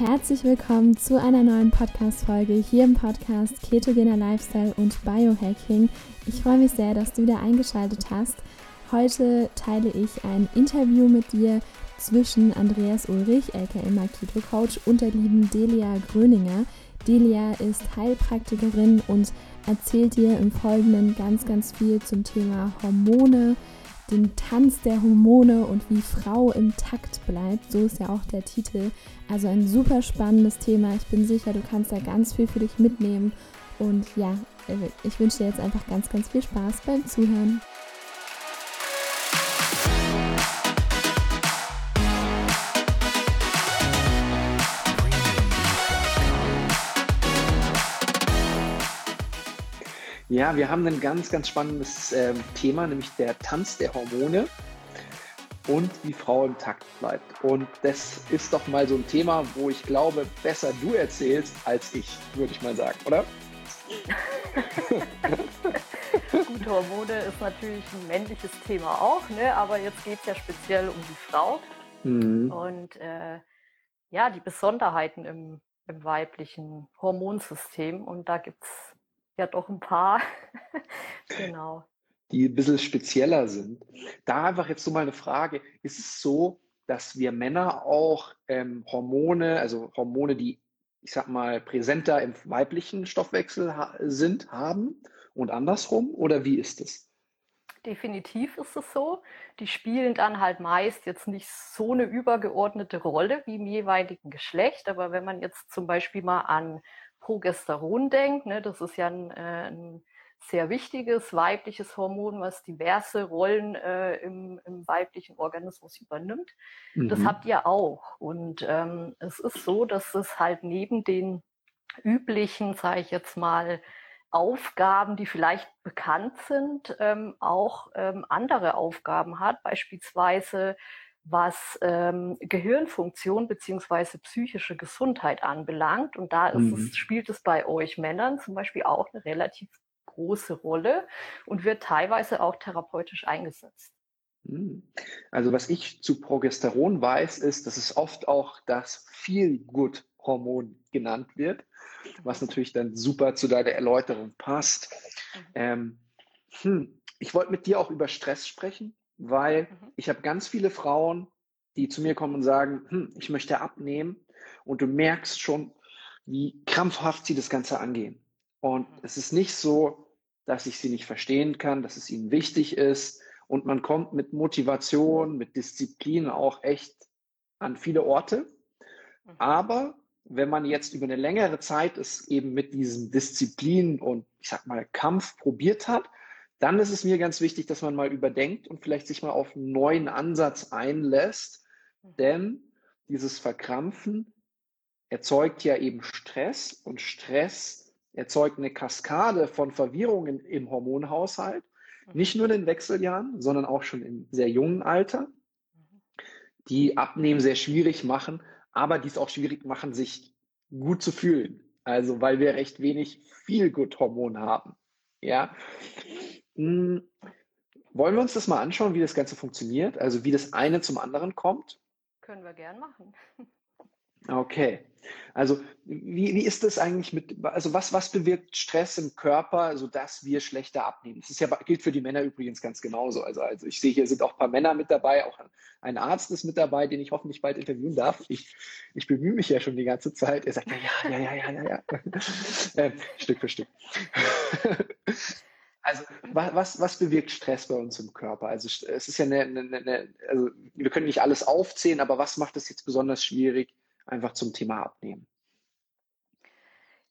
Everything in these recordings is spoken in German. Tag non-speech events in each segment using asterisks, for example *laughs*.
Herzlich willkommen zu einer neuen Podcast-Folge hier im Podcast Ketogener Lifestyle und Biohacking. Ich freue mich sehr, dass du wieder eingeschaltet hast. Heute teile ich ein Interview mit dir zwischen Andreas Ulrich, aka Keto Coach, und der lieben Delia Gröninger. Delia ist Heilpraktikerin und erzählt dir im Folgenden ganz, ganz viel zum Thema Hormone, den Tanz der Hormone und wie Frau im Takt bleibt. So ist ja auch der Titel. Also ein super spannendes Thema. Ich bin sicher, du kannst da ganz viel für dich mitnehmen. Und ja, ich wünsche dir jetzt einfach ganz, ganz viel Spaß beim Zuhören. Ja, wir haben ein ganz, ganz spannendes äh, Thema, nämlich der Tanz der Hormone und wie Frau im Takt bleibt. Und das ist doch mal so ein Thema, wo ich glaube, besser du erzählst als ich, würde ich mal sagen, oder? *laughs* Gut, Hormone ist natürlich ein männliches Thema auch, ne? aber jetzt geht es ja speziell um die Frau. Mhm. Und äh, ja, die Besonderheiten im, im weiblichen Hormonsystem. Und da gibt es ja doch ein paar. *laughs* genau. Die ein bisschen spezieller sind. Da einfach jetzt so mal eine Frage. Ist es so, dass wir Männer auch ähm, Hormone, also Hormone, die, ich sag mal, präsenter im weiblichen Stoffwechsel ha sind, haben und andersrum? Oder wie ist es? Definitiv ist es so. Die spielen dann halt meist jetzt nicht so eine übergeordnete Rolle wie im jeweiligen Geschlecht. Aber wenn man jetzt zum Beispiel mal an Progesteron denkt, ne, das ist ja ein, äh, ein sehr wichtiges weibliches Hormon, was diverse Rollen äh, im, im, weiblichen Organismus übernimmt. Mhm. Das habt ihr auch. Und ähm, es ist so, dass es halt neben den üblichen, sage ich jetzt mal, Aufgaben, die vielleicht bekannt sind, ähm, auch ähm, andere Aufgaben hat, beispielsweise was ähm, Gehirnfunktion beziehungsweise psychische Gesundheit anbelangt. Und da mhm. es, spielt es bei euch Männern zum Beispiel auch eine relativ große Rolle und wird teilweise auch therapeutisch eingesetzt. Mhm. Also was ich zu Progesteron weiß, ist, dass es oft auch das Feel-Good-Hormon genannt wird, was natürlich dann super zu deiner Erläuterung passt. Mhm. Ähm, hm, ich wollte mit dir auch über Stress sprechen weil mhm. ich habe ganz viele Frauen, die zu mir kommen und sagen, hm, ich möchte abnehmen und du merkst schon, wie krampfhaft sie das Ganze angehen. Und mhm. es ist nicht so, dass ich sie nicht verstehen kann, dass es ihnen wichtig ist und man kommt mit Motivation, mit Disziplin auch echt an viele Orte. Mhm. Aber wenn man jetzt über eine längere Zeit es eben mit diesem Disziplin und ich sag mal Kampf probiert hat, dann ist es mir ganz wichtig, dass man mal überdenkt und vielleicht sich mal auf einen neuen Ansatz einlässt, mhm. denn dieses Verkrampfen erzeugt ja eben Stress und Stress erzeugt eine Kaskade von Verwirrungen im Hormonhaushalt, mhm. nicht nur in den Wechseljahren, sondern auch schon im sehr jungen Alter, mhm. die Abnehmen sehr schwierig machen, aber dies auch schwierig machen, sich gut zu fühlen. Also weil wir recht wenig viel gut Hormon haben. Ja, hm, wollen wir uns das mal anschauen, wie das Ganze funktioniert? Also wie das eine zum anderen kommt? Können wir gern machen. Okay. Also wie, wie ist das eigentlich mit, also was, was bewirkt Stress im Körper, sodass wir schlechter abnehmen? Das ist ja, gilt für die Männer übrigens ganz genauso. Also, also ich sehe, hier sind auch ein paar Männer mit dabei, auch ein Arzt ist mit dabei, den ich hoffentlich bald interviewen darf. Ich, ich bemühe mich ja schon die ganze Zeit. Er sagt, ja, ja, ja, ja, ja, ja. *laughs* äh, Stück für Stück. *laughs* Also was, was bewirkt Stress bei uns im Körper? Also es ist ja eine, eine, eine, also wir können nicht alles aufzählen, aber was macht es jetzt besonders schwierig, einfach zum Thema Abnehmen?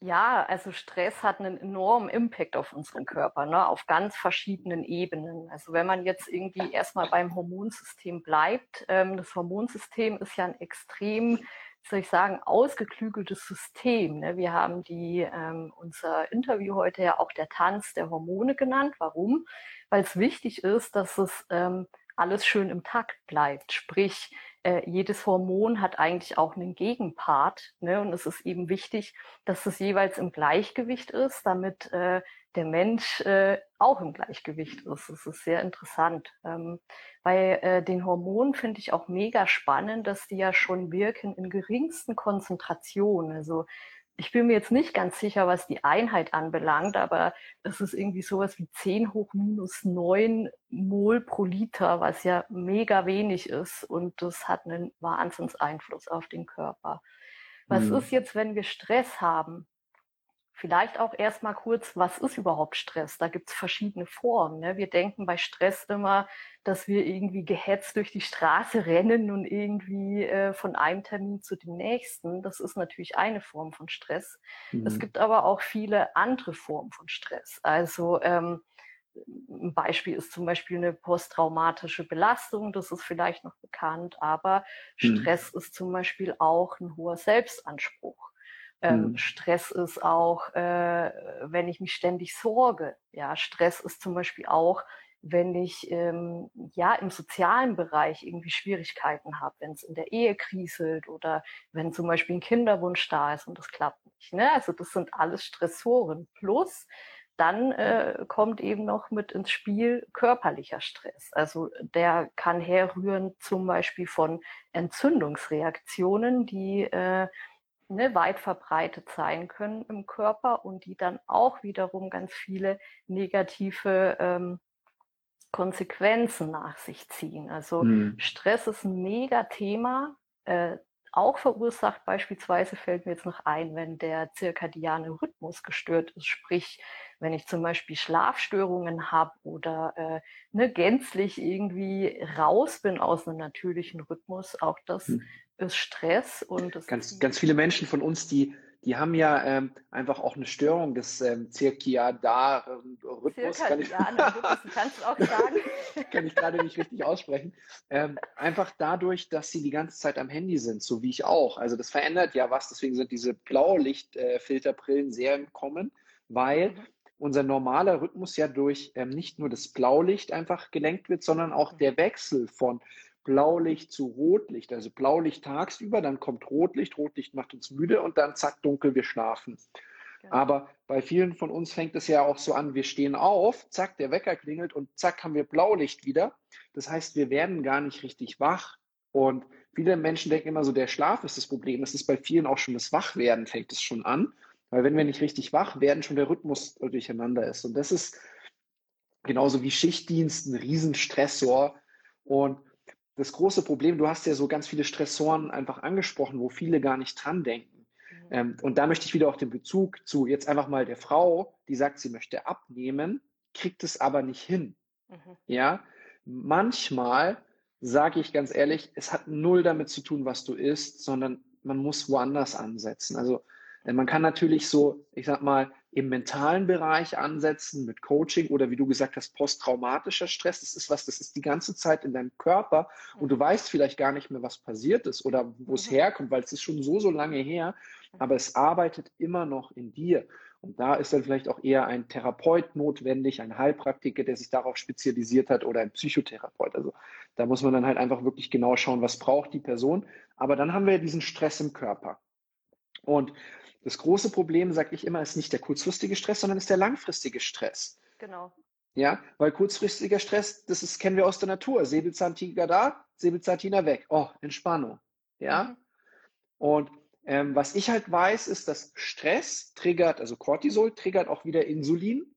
Ja, also Stress hat einen enormen Impact auf unseren Körper, ne, auf ganz verschiedenen Ebenen. Also wenn man jetzt irgendwie erstmal beim Hormonsystem bleibt, ähm, das Hormonsystem ist ja ein extrem soll ich sagen, ausgeklügeltes System. Ne? Wir haben die, ähm, unser Interview heute ja auch der Tanz der Hormone genannt. Warum? Weil es wichtig ist, dass es ähm, alles schön im Takt bleibt. Sprich, äh, jedes Hormon hat eigentlich auch einen Gegenpart. Ne? Und es ist eben wichtig, dass es jeweils im Gleichgewicht ist, damit äh, der Mensch äh, auch im Gleichgewicht ist. Das ist sehr interessant. Ähm, bei äh, den Hormonen finde ich auch mega spannend, dass die ja schon wirken in geringsten Konzentrationen. Also ich bin mir jetzt nicht ganz sicher, was die Einheit anbelangt, aber es ist irgendwie sowas wie 10 hoch minus 9 Mol pro Liter, was ja mega wenig ist und das hat einen Wahnsinnseinfluss auf den Körper. Was mhm. ist jetzt, wenn wir Stress haben? Vielleicht auch erstmal kurz, was ist überhaupt Stress? Da gibt es verschiedene Formen. Ne? Wir denken bei Stress immer, dass wir irgendwie gehetzt durch die Straße *laughs* rennen und irgendwie äh, von einem Termin zu dem nächsten. Das ist natürlich eine Form von Stress. Mhm. Es gibt aber auch viele andere Formen von Stress. Also ähm, ein Beispiel ist zum Beispiel eine posttraumatische Belastung, das ist vielleicht noch bekannt, aber mhm. Stress ist zum Beispiel auch ein hoher Selbstanspruch. Ähm, mhm. Stress ist auch, äh, wenn ich mich ständig sorge. Ja, Stress ist zum Beispiel auch, wenn ich ähm, ja im sozialen Bereich irgendwie Schwierigkeiten habe, wenn es in der Ehe kriselt oder wenn zum Beispiel ein Kinderwunsch da ist und das klappt nicht. Ne? Also das sind alles Stressoren. Plus dann äh, kommt eben noch mit ins Spiel körperlicher Stress. Also der kann herrühren zum Beispiel von Entzündungsreaktionen, die äh, ne, weit verbreitet sein können im Körper und die dann auch wiederum ganz viele negative ähm, Konsequenzen nach sich ziehen. Also mhm. Stress ist ein mega Thema, äh, auch verursacht beispielsweise fällt mir jetzt noch ein, wenn der zirkadiane Rhythmus gestört ist, sprich, wenn ich zum Beispiel Schlafstörungen habe oder äh, ne, gänzlich irgendwie raus bin aus einem natürlichen Rhythmus, auch das hm ist Stress und das ganz, ganz viele Menschen von uns, die, die haben ja ähm, einfach auch eine Störung des ähm, Zirkiadar-Rhythmus. Kann ich, *laughs* kannst du auch sagen. kann ich gerade nicht richtig aussprechen. Ähm, einfach dadurch, dass sie die ganze Zeit am Handy sind, so wie ich auch. Also das verändert ja was, deswegen sind diese Blaulichtfilterbrillen sehr im Kommen, weil mhm. unser normaler Rhythmus ja durch ähm, nicht nur das Blaulicht einfach gelenkt wird, sondern auch mhm. der Wechsel von Blaulicht zu Rotlicht. Also Blaulicht tagsüber, dann kommt Rotlicht, Rotlicht macht uns müde und dann zack, dunkel, wir schlafen. Genau. Aber bei vielen von uns fängt es ja auch so an, wir stehen auf, zack, der Wecker klingelt und zack, haben wir Blaulicht wieder. Das heißt, wir werden gar nicht richtig wach. Und viele Menschen denken immer so, der Schlaf ist das Problem. Das ist bei vielen auch schon das Wachwerden, fängt es schon an. Weil wenn wir nicht richtig wach werden, schon der Rhythmus durcheinander ist. Und das ist genauso wie Schichtdienst ein Riesenstressor. Und das große Problem, du hast ja so ganz viele Stressoren einfach angesprochen, wo viele gar nicht dran denken. Mhm. Ähm, und da möchte ich wieder auch den Bezug zu jetzt einfach mal der Frau, die sagt, sie möchte abnehmen, kriegt es aber nicht hin. Mhm. Ja, manchmal sage ich ganz ehrlich, es hat null damit zu tun, was du isst, sondern man muss woanders ansetzen. Also äh, man kann natürlich so, ich sag mal, im mentalen Bereich ansetzen mit Coaching oder wie du gesagt hast, posttraumatischer Stress. Das ist was, das ist die ganze Zeit in deinem Körper und du weißt vielleicht gar nicht mehr, was passiert ist oder wo es herkommt, weil es ist schon so, so lange her, aber es arbeitet immer noch in dir. Und da ist dann vielleicht auch eher ein Therapeut notwendig, ein Heilpraktiker, der sich darauf spezialisiert hat oder ein Psychotherapeut. Also da muss man dann halt einfach wirklich genau schauen, was braucht die Person. Aber dann haben wir ja diesen Stress im Körper. Und das große Problem, sage ich immer, ist nicht der kurzfristige Stress, sondern ist der langfristige Stress. Genau. Ja, weil kurzfristiger Stress, das ist, kennen wir aus der Natur. Säbelzahntiger da, Säbelzahntiger weg. Oh, Entspannung. Ja. Mhm. Und ähm, was ich halt weiß, ist, dass Stress triggert, also Cortisol triggert auch wieder Insulin.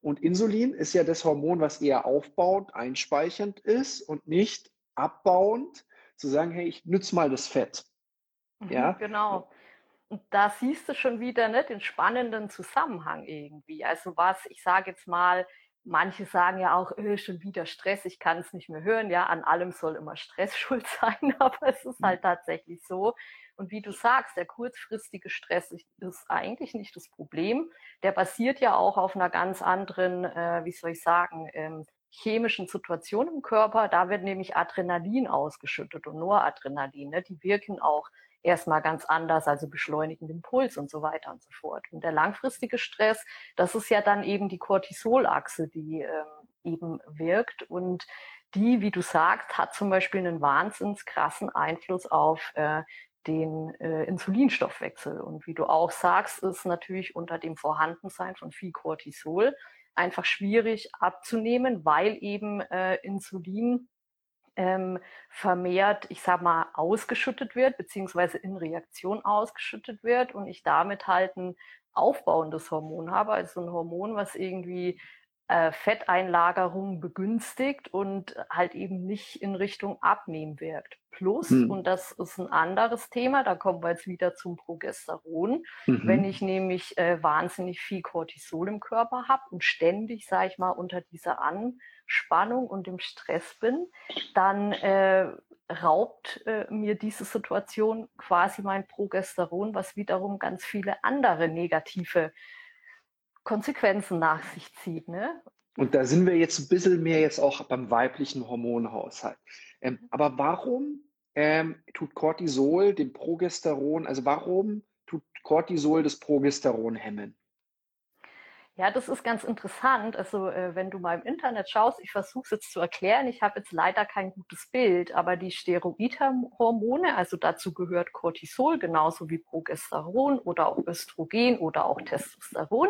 Und Insulin ist ja das Hormon, was eher aufbauend, einspeichernd ist und nicht abbauend, zu sagen, hey, ich nütze mal das Fett. Mhm, ja, genau. Und da siehst du schon wieder ne, den spannenden Zusammenhang irgendwie. Also was, ich sage jetzt mal, manche sagen ja auch, öh, schon wieder Stress, ich kann es nicht mehr hören. Ja, an allem soll immer Stress *laughs* schuld sein, aber es ist halt tatsächlich so. Und wie du sagst, der kurzfristige Stress ist eigentlich nicht das Problem. Der basiert ja auch auf einer ganz anderen, äh, wie soll ich sagen, ähm, chemischen Situation im Körper. Da wird nämlich Adrenalin ausgeschüttet und Noradrenalin. Ne? Die wirken auch erstmal ganz anders, also beschleunigen den Puls und so weiter und so fort. Und der langfristige Stress, das ist ja dann eben die Cortisolachse, die ähm, eben wirkt und die, wie du sagst, hat zum Beispiel einen wahnsinns krassen Einfluss auf äh, den äh, Insulinstoffwechsel. Und wie du auch sagst, ist natürlich unter dem Vorhandensein von viel Cortisol einfach schwierig abzunehmen, weil eben äh, Insulin ähm, vermehrt, ich sag mal, ausgeschüttet wird, beziehungsweise in Reaktion ausgeschüttet wird und ich damit halt ein aufbauendes Hormon habe, also ein Hormon, was irgendwie äh, Fetteinlagerung begünstigt und halt eben nicht in Richtung Abnehmen wirkt. Plus, hm. und das ist ein anderes Thema, da kommen wir jetzt wieder zum Progesteron. Mhm. Wenn ich nämlich äh, wahnsinnig viel Cortisol im Körper habe und ständig, sage ich mal, unter dieser Anspannung und dem Stress bin, dann äh, raubt äh, mir diese Situation quasi mein Progesteron, was wiederum ganz viele andere negative Konsequenzen nach sich zieht. Ne? Und da sind wir jetzt ein bisschen mehr jetzt auch beim weiblichen Hormonhaushalt. Ähm, aber warum ähm, tut Cortisol dem Progesteron, also warum tut Cortisol das Progesteron hemmen? Ja, das ist ganz interessant. Also äh, wenn du mal im Internet schaust, ich versuche es jetzt zu erklären, ich habe jetzt leider kein gutes Bild, aber die Steroidhormone, also dazu gehört Cortisol genauso wie Progesteron oder auch Östrogen oder auch Testosteron,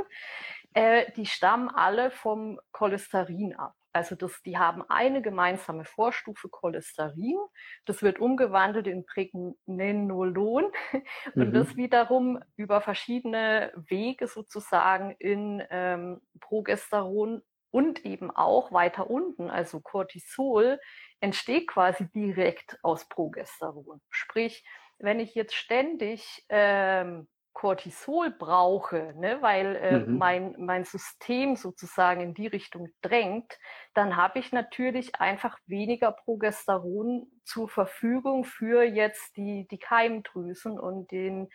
äh, die stammen alle vom Cholesterin ab. Also das, die haben eine gemeinsame Vorstufe Cholesterin. Das wird umgewandelt in Pregnenolon *laughs* und mhm. das wiederum über verschiedene Wege sozusagen in ähm, Progesteron und eben auch weiter unten, also Cortisol, entsteht quasi direkt aus Progesteron. Sprich, wenn ich jetzt ständig ähm, Cortisol brauche, ne, weil äh, mhm. mein, mein System sozusagen in die Richtung drängt, dann habe ich natürlich einfach weniger Progesteron zur Verfügung für jetzt die, die Keimdrüsen und den,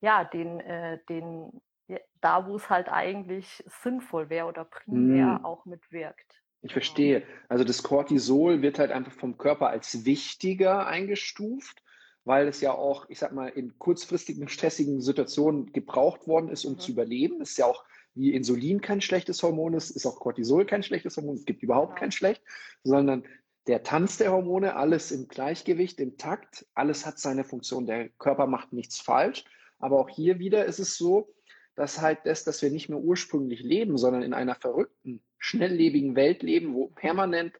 ja, den, äh, den, ja, da wo es halt eigentlich sinnvoll wäre oder primär mhm. auch mitwirkt. Ich genau. verstehe. Also das Cortisol wird halt einfach vom Körper als wichtiger eingestuft weil es ja auch, ich sag mal, in kurzfristigen, *laughs* stressigen Situationen gebraucht worden ist, um mhm. zu überleben. Es ist ja auch wie Insulin kein schlechtes Hormon ist, ist auch Cortisol kein schlechtes Hormon. Es gibt überhaupt ja. kein schlecht, sondern der Tanz der Hormone, alles im Gleichgewicht, im Takt, alles hat seine Funktion. Der Körper macht nichts falsch. Aber auch hier wieder ist es so, dass halt das, dass wir nicht mehr ursprünglich leben, sondern in einer verrückten, schnelllebigen Welt leben, wo permanent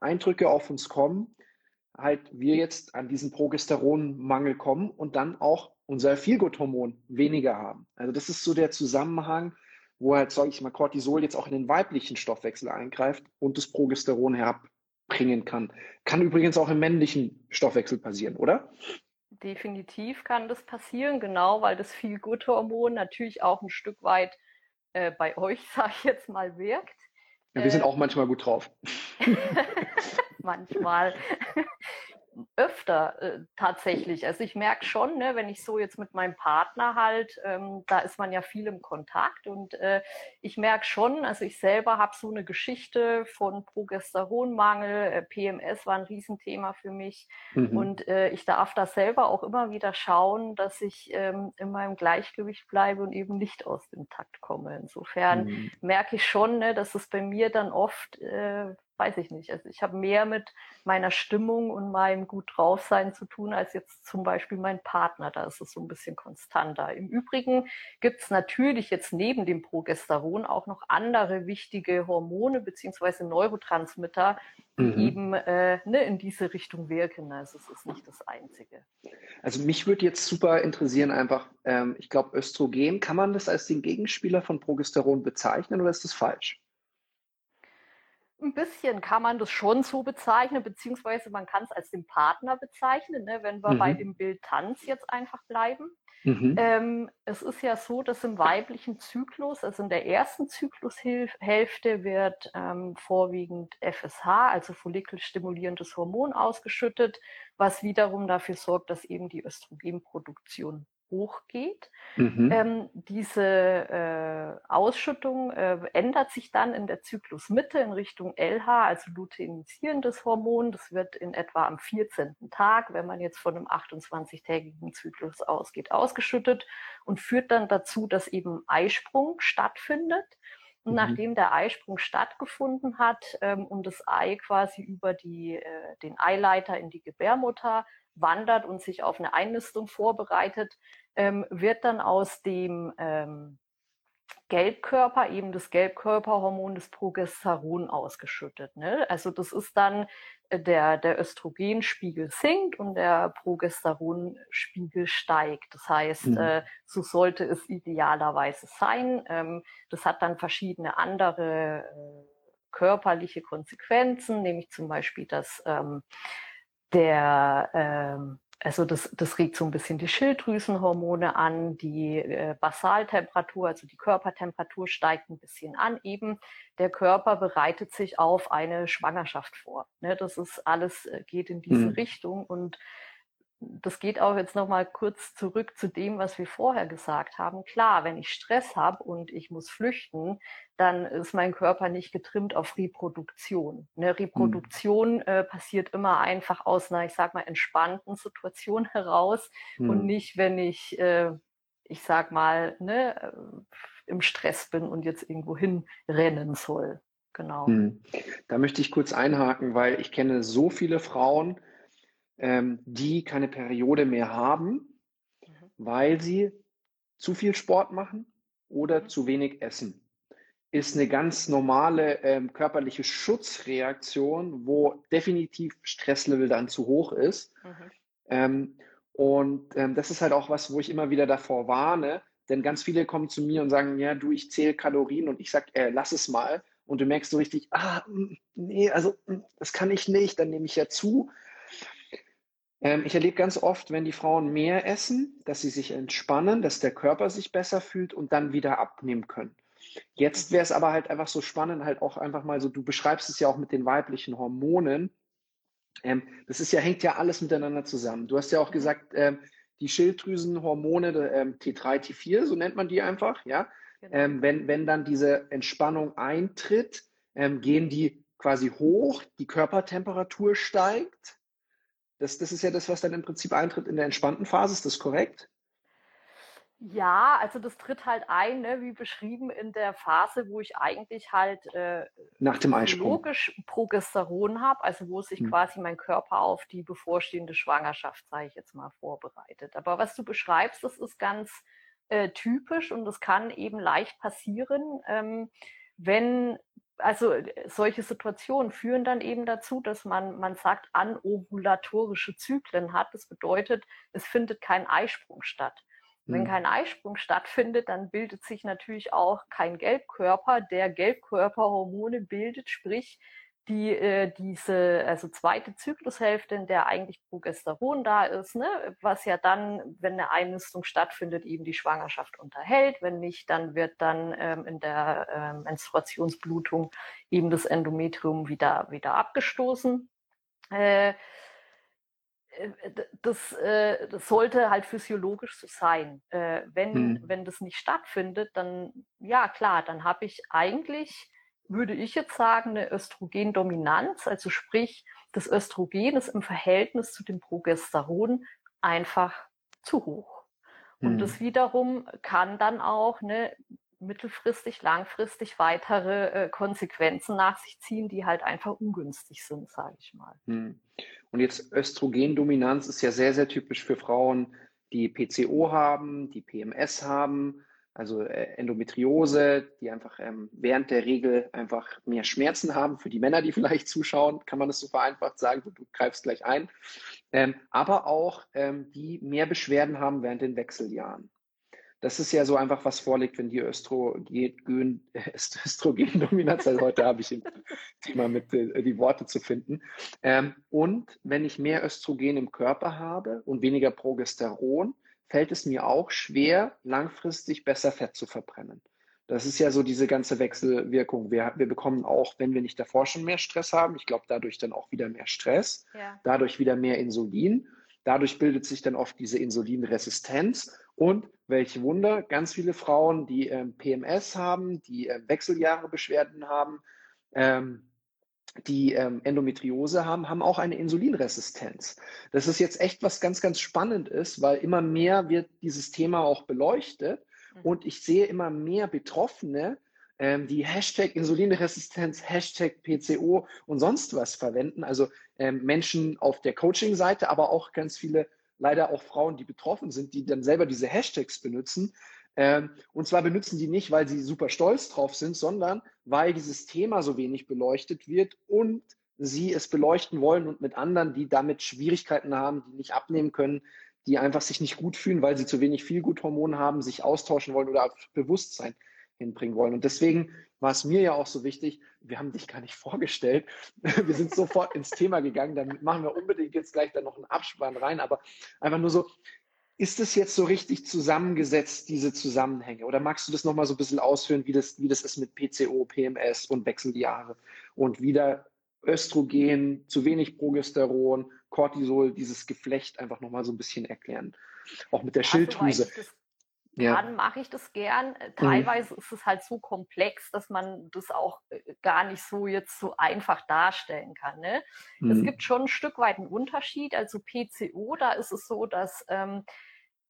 Eindrücke auf uns kommen, halt wir jetzt an diesen Progesteronmangel kommen und dann auch unser Feelgood-Hormon weniger haben. Also das ist so der Zusammenhang, wo halt, sage ich mal, Cortisol jetzt auch in den weiblichen Stoffwechsel eingreift und das Progesteron herabbringen kann. Kann übrigens auch im männlichen Stoffwechsel passieren, oder? Definitiv kann das passieren, genau, weil das Feelgood-Hormon natürlich auch ein Stück weit äh, bei euch, *laughs* sage ich jetzt mal, wirkt. Ja, wir sind äh, auch manchmal gut drauf. *laughs* manchmal *laughs* öfter äh, tatsächlich. Also ich merke schon, ne, wenn ich so jetzt mit meinem Partner halt, ähm, da ist man ja viel im Kontakt und äh, ich merke schon, also ich selber habe so eine Geschichte von Progesteronmangel, äh, PMS war ein Riesenthema für mich mhm. und äh, ich darf da selber auch immer wieder schauen, dass ich ähm, in meinem Gleichgewicht bleibe und eben nicht aus dem Takt komme. Insofern mhm. merke ich schon, ne, dass es bei mir dann oft äh, weiß ich nicht. Also ich habe mehr mit meiner Stimmung und meinem gut draufsein zu tun, als jetzt zum Beispiel mein Partner. Da ist es so ein bisschen konstanter. Im Übrigen gibt es natürlich jetzt neben dem Progesteron auch noch andere wichtige Hormone beziehungsweise Neurotransmitter, die mhm. eben äh, ne, in diese Richtung wirken. Also es ist nicht das Einzige. Also mich würde jetzt super interessieren einfach, ähm, ich glaube Östrogen, kann man das als den Gegenspieler von Progesteron bezeichnen oder ist das falsch? Ein bisschen kann man das schon so bezeichnen, beziehungsweise man kann es als den Partner bezeichnen, ne, wenn wir mhm. bei dem Bild Tanz jetzt einfach bleiben. Mhm. Ähm, es ist ja so, dass im weiblichen Zyklus, also in der ersten Zyklushälfte, wird ähm, vorwiegend FSH, also follikelstimulierendes Hormon, ausgeschüttet, was wiederum dafür sorgt, dass eben die Östrogenproduktion hochgeht. Mhm. Ähm, diese äh, Ausschüttung äh, ändert sich dann in der Zyklusmitte in Richtung LH, also luteinisierendes Hormon. Das wird in etwa am 14. Tag, wenn man jetzt von einem 28-tägigen Zyklus ausgeht, ausgeschüttet und führt dann dazu, dass eben Eisprung stattfindet. Und mhm. nachdem der Eisprung stattgefunden hat ähm, und das Ei quasi über die, äh, den Eileiter in die Gebärmutter wandert und sich auf eine Einnistung vorbereitet, ähm, wird dann aus dem ähm, Gelbkörper eben das Gelbkörperhormon des Progesteron ausgeschüttet. Ne? Also das ist dann äh, der, der Östrogenspiegel sinkt und der Progesteronspiegel steigt. Das heißt, mhm. äh, so sollte es idealerweise sein. Ähm, das hat dann verschiedene andere äh, körperliche Konsequenzen, nämlich zum Beispiel, dass ähm, der ähm, also das, das regt so ein bisschen die Schilddrüsenhormone an, die äh, Basaltemperatur, also die Körpertemperatur steigt ein bisschen an. Eben der Körper bereitet sich auf eine Schwangerschaft vor. Ne, das ist alles äh, geht in diese mhm. Richtung und das geht auch jetzt nochmal kurz zurück zu dem, was wir vorher gesagt haben. Klar, wenn ich Stress habe und ich muss flüchten, dann ist mein Körper nicht getrimmt auf Reproduktion. Eine Reproduktion mhm. äh, passiert immer einfach aus einer, ich sag mal, entspannten Situation heraus mhm. und nicht, wenn ich, äh, ich sag mal, ne, äh, im Stress bin und jetzt irgendwo hinrennen soll. Genau. Mhm. Da möchte ich kurz einhaken, weil ich kenne so viele Frauen, ähm, die keine Periode mehr haben, mhm. weil sie zu viel Sport machen oder mhm. zu wenig essen. Ist eine ganz normale ähm, körperliche Schutzreaktion, wo definitiv Stresslevel dann zu hoch ist. Mhm. Ähm, und ähm, das ist halt auch was, wo ich immer wieder davor warne, denn ganz viele kommen zu mir und sagen, ja, du, ich zähle Kalorien und ich sag, äh, lass es mal. Und du merkst so richtig, ah, mm, nee, also mm, das kann ich nicht, dann nehme ich ja zu. Ähm, ich erlebe ganz oft, wenn die Frauen mehr essen, dass sie sich entspannen, dass der Körper sich besser fühlt und dann wieder abnehmen können. Jetzt wäre es aber halt einfach so spannend, halt auch einfach mal so, du beschreibst es ja auch mit den weiblichen Hormonen. Ähm, das ist ja, hängt ja alles miteinander zusammen. Du hast ja auch gesagt, ähm, die Schilddrüsenhormone, ähm, T3, T4, so nennt man die einfach, ja. Genau. Ähm, wenn, wenn dann diese Entspannung eintritt, ähm, gehen die quasi hoch, die Körpertemperatur steigt das, das ist ja das, was dann im Prinzip eintritt in der entspannten Phase. Ist das korrekt? Ja, also das tritt halt ein, ne, wie beschrieben in der Phase, wo ich eigentlich halt äh, nach dem Eisprung logisch Progesteron habe, also wo sich hm. quasi mein Körper auf die bevorstehende Schwangerschaft, sage ich jetzt mal, vorbereitet. Aber was du beschreibst, das ist ganz äh, typisch und das kann eben leicht passieren, ähm, wenn also solche Situationen führen dann eben dazu, dass man, man sagt, anovulatorische Zyklen hat. Das bedeutet, es findet kein Eisprung statt. Wenn mhm. kein Eisprung stattfindet, dann bildet sich natürlich auch kein Gelbkörper, der Gelbkörperhormone bildet, sprich die äh, diese also zweite Zyklushälfte, in der eigentlich Progesteron da ist, ne, was ja dann, wenn eine Einnistung stattfindet, eben die Schwangerschaft unterhält. Wenn nicht, dann wird dann ähm, in der ähm, Menstruationsblutung eben das Endometrium wieder wieder abgestoßen. Äh, äh das, äh, das sollte halt physiologisch so sein. Äh, wenn, hm. wenn das nicht stattfindet, dann, ja klar, dann habe ich eigentlich würde ich jetzt sagen, eine Östrogendominanz, also sprich, das Östrogen ist im Verhältnis zu dem Progesteron einfach zu hoch. Und hm. das wiederum kann dann auch eine mittelfristig, langfristig weitere äh, Konsequenzen nach sich ziehen, die halt einfach ungünstig sind, sage ich mal. Hm. Und jetzt Östrogendominanz ist ja sehr, sehr typisch für Frauen, die PCO haben, die PMS haben, also äh, Endometriose, die einfach ähm, während der Regel einfach mehr Schmerzen haben. Für die Männer, die *laughs* vielleicht zuschauen, kann man das so vereinfacht sagen, du, du greifst gleich ein. Ähm, aber auch ähm, die mehr Beschwerden haben während den Wechseljahren. Das ist ja so einfach, was vorliegt, wenn die Östrogen, *laughs* Östrogendominanz, also heute habe ich ein *laughs* Thema mit äh, die Worte zu finden. Ähm, und wenn ich mehr Östrogen im Körper habe und weniger Progesteron, fällt es mir auch schwer, langfristig besser Fett zu verbrennen. Das ist ja so diese ganze Wechselwirkung. Wir, wir bekommen auch, wenn wir nicht davor schon mehr Stress haben, ich glaube, dadurch dann auch wieder mehr Stress, ja. dadurch wieder mehr Insulin. Dadurch bildet sich dann oft diese Insulinresistenz. Und welche Wunder, ganz viele Frauen, die ähm, PMS haben, die äh, Wechseljahrebeschwerden haben, ähm, die ähm, Endometriose haben, haben auch eine Insulinresistenz. Das ist jetzt echt was ganz, ganz spannend ist, weil immer mehr wird dieses Thema auch beleuchtet mhm. und ich sehe immer mehr Betroffene, ähm, die Hashtag Insulinresistenz, Hashtag PCO und sonst was verwenden. Also ähm, Menschen auf der Coaching-Seite, aber auch ganz viele, leider auch Frauen, die betroffen sind, die dann selber diese Hashtags benutzen. Ähm, und zwar benutzen die nicht, weil sie super stolz drauf sind, sondern weil dieses Thema so wenig beleuchtet wird und sie es beleuchten wollen und mit anderen, die damit Schwierigkeiten haben, die nicht abnehmen können, die einfach sich nicht gut fühlen, weil sie zu wenig Feelgood-Hormone haben, sich austauschen wollen oder Bewusstsein hinbringen wollen. Und deswegen war es mir ja auch so wichtig, wir haben dich gar nicht *laughs* vorgestellt. Wir sind sofort ins Thema gegangen, dann machen wir unbedingt jetzt gleich dann noch einen Abspann rein, aber einfach nur so, ist es jetzt so richtig zusammengesetzt, diese Zusammenhänge? Oder magst du das nochmal so ein bisschen ausführen, wie das, wie das ist mit PCO, PMS und Wechseljahre und wieder Östrogen, zu wenig Progesteron, Cortisol, dieses Geflecht einfach nochmal so ein bisschen erklären. Auch mit der Schilddrüse. Ja. Dann mache ich das gern. Äh, mhm. Teilweise mhm. ist es halt so komplex, dass man das auch äh, gar nicht so jetzt so einfach darstellen kann. Ne? Mhm. Es gibt schon ein Stück weit einen Unterschied. Also PCO, da ist es so, dass ähm,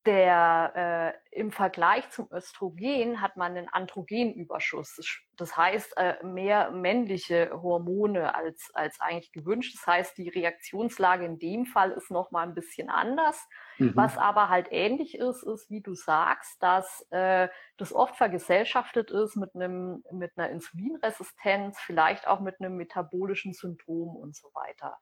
der äh, im Vergleich zum Östrogen hat man einen Androgenüberschuss. Das heißt, äh, mehr männliche Hormone als, als eigentlich gewünscht. Das heißt, die Reaktionslage in dem Fall ist nochmal ein bisschen anders. Mhm. Was aber halt ähnlich ist, ist, wie du sagst, dass äh, das oft vergesellschaftet ist mit einem, mit einer Insulinresistenz, vielleicht auch mit einem metabolischen Syndrom und so weiter.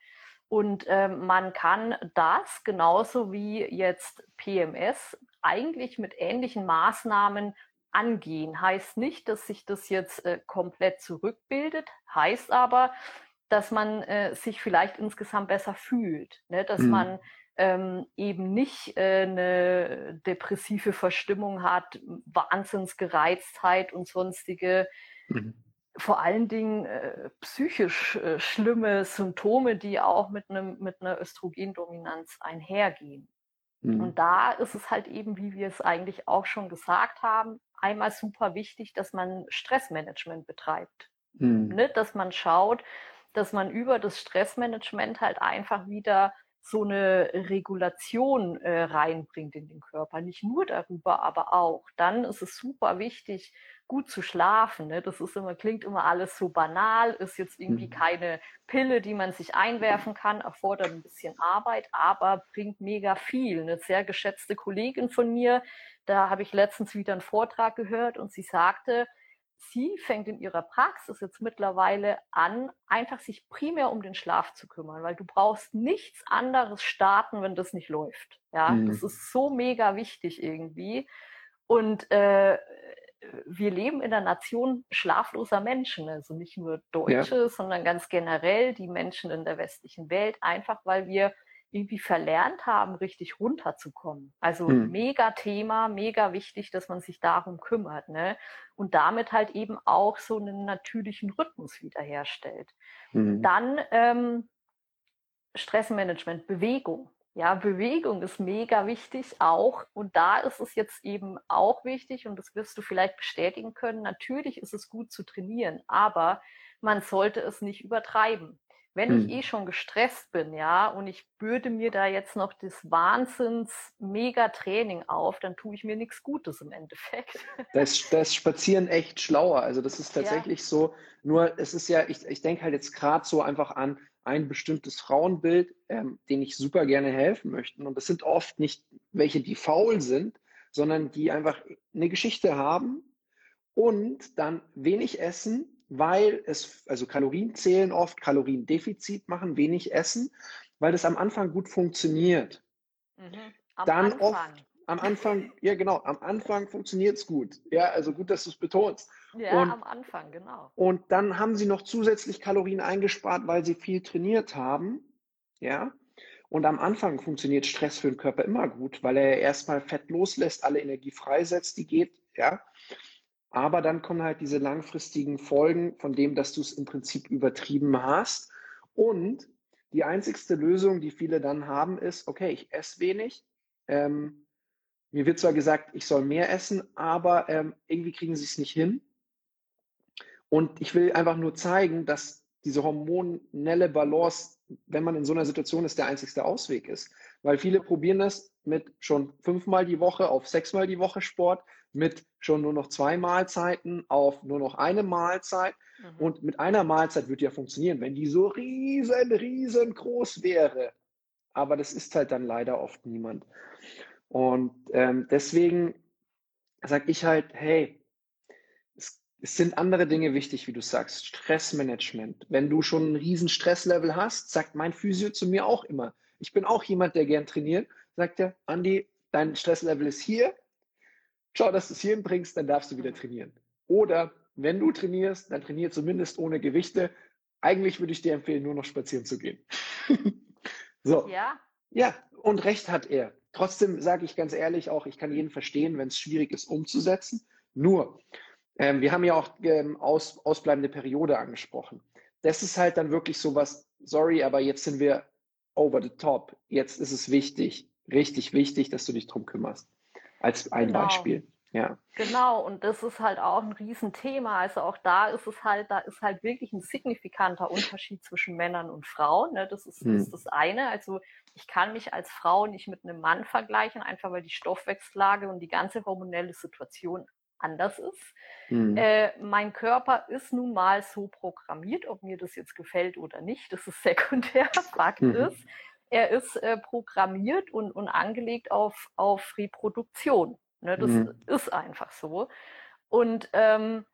Und äh, man kann das genauso wie jetzt PMS eigentlich mit ähnlichen Maßnahmen angehen. Heißt nicht, dass sich das jetzt äh, komplett zurückbildet, heißt aber, dass man äh, sich vielleicht insgesamt besser fühlt, ne? dass mhm. man ähm, eben nicht äh, eine depressive Verstimmung hat, Wahnsinnsgereiztheit und sonstige mhm vor allen Dingen äh, psychisch äh, schlimme Symptome, die auch mit einem mit einer Östrogendominanz einhergehen. Mhm. Und da ist es halt eben, wie wir es eigentlich auch schon gesagt haben, einmal super wichtig, dass man Stressmanagement betreibt. Mhm. Ne? Dass man schaut, dass man über das Stressmanagement halt einfach wieder so eine Regulation äh, reinbringt in den Körper. Nicht nur darüber, aber auch. Dann ist es super wichtig, gut zu schlafen. Ne? Das ist immer, klingt immer alles so banal, ist jetzt irgendwie mhm. keine Pille, die man sich einwerfen kann, erfordert ein bisschen Arbeit, aber bringt mega viel. Eine sehr geschätzte Kollegin von mir, da habe ich letztens wieder einen Vortrag gehört und sie sagte, sie fängt in ihrer Praxis jetzt mittlerweile an, einfach sich primär um den Schlaf zu kümmern, weil du brauchst nichts anderes starten, wenn das nicht läuft. Ja, mhm. das ist so mega wichtig irgendwie. Und äh, wir leben in der Nation schlafloser Menschen, also nicht nur Deutsche, ja. sondern ganz generell die Menschen in der westlichen Welt, einfach weil wir irgendwie verlernt haben, richtig runterzukommen. Also hm. mega Thema, mega wichtig, dass man sich darum kümmert, ne? Und damit halt eben auch so einen natürlichen Rhythmus wiederherstellt. Hm. Dann ähm, Stressmanagement, Bewegung. Ja, Bewegung ist mega wichtig auch. Und da ist es jetzt eben auch wichtig, und das wirst du vielleicht bestätigen können, natürlich ist es gut zu trainieren, aber man sollte es nicht übertreiben. Wenn hm. ich eh schon gestresst bin, ja, und ich bürde mir da jetzt noch das Wahnsinns mega Training auf, dann tue ich mir nichts Gutes im Endeffekt. *laughs* Das, das Spazieren echt schlauer. Also das ist tatsächlich ja. so. Nur es ist ja, ich, ich denke halt jetzt gerade so einfach an, ein bestimmtes Frauenbild, ähm, denen ich super gerne helfen möchte. Und das sind oft nicht welche, die faul sind, sondern die einfach eine Geschichte haben und dann wenig essen, weil es, also Kalorien zählen oft, Kaloriendefizit machen, wenig essen, weil das am Anfang gut funktioniert. Mhm. dann Anfang. oft am Anfang, ja genau, am Anfang funktioniert es gut. Ja, also gut, dass du es betonst. Ja, und, am Anfang, genau. Und dann haben sie noch zusätzlich Kalorien eingespart, weil sie viel trainiert haben. Ja. Und am Anfang funktioniert Stress für den Körper immer gut, weil er erstmal Fett loslässt, alle Energie freisetzt, die geht, ja. Aber dann kommen halt diese langfristigen Folgen von dem, dass du es im Prinzip übertrieben hast. Und die einzigste Lösung, die viele dann haben, ist, okay, ich esse wenig, ähm, mir wird zwar gesagt, ich soll mehr essen, aber ähm, irgendwie kriegen sie es nicht hin. Und ich will einfach nur zeigen, dass diese hormonelle Balance, wenn man in so einer Situation ist, der einzigste Ausweg ist. Weil viele probieren das mit schon fünfmal die Woche auf sechsmal die Woche Sport, mit schon nur noch zwei Mahlzeiten auf nur noch eine Mahlzeit. Mhm. Und mit einer Mahlzeit würde ja funktionieren, wenn die so riesen, riesengroß wäre. Aber das ist halt dann leider oft niemand. Und ähm, deswegen sage ich halt, hey, es, es, sind andere Dinge wichtig, wie du sagst. Stressmanagement. Wenn du schon ein riesen Stresslevel hast, sagt mein Physio zu mir auch immer. Ich bin auch jemand, der gern trainiert. Sagt er, Andi, dein Stresslevel ist hier. Schau, dass du es hier hinbringst, dann darfst du wieder trainieren. Oder wenn du trainierst, dann trainier zumindest ohne Gewichte. Eigentlich würde ich dir empfehlen, nur noch spazieren zu gehen. *laughs* so. Ja. Ja, und recht hat er. Trotzdem sage ich ganz ehrlich auch, ich kann jeden verstehen, wenn es schwierig ist umzusetzen. Nur, ähm, wir haben ja auch ähm, aus, ausbleibende Periode angesprochen. Das ist halt dann wirklich so was, sorry, aber jetzt sind wir over the top. Jetzt ist es wichtig, richtig wichtig, dass du dich drum kümmerst. Als ein genau. Beispiel. Ja. Genau, und das ist halt auch ein Riesenthema. Also auch da ist es halt, da ist halt wirklich ein signifikanter Unterschied zwischen Männern und Frauen. Ne? Das ist, hm. ist das eine. Also ich kann mich als Frau nicht mit einem Mann vergleichen, einfach weil die Stoffwechsellage und die ganze hormonelle Situation anders ist. Hm. Äh, mein Körper ist nun mal so programmiert, ob mir das jetzt gefällt oder nicht, das ist *laughs* sekundär. Fakt hm. ist, er ist äh, programmiert und, und angelegt auf, auf Reproduktion. Ne, das mhm. ist einfach so. Und ähm,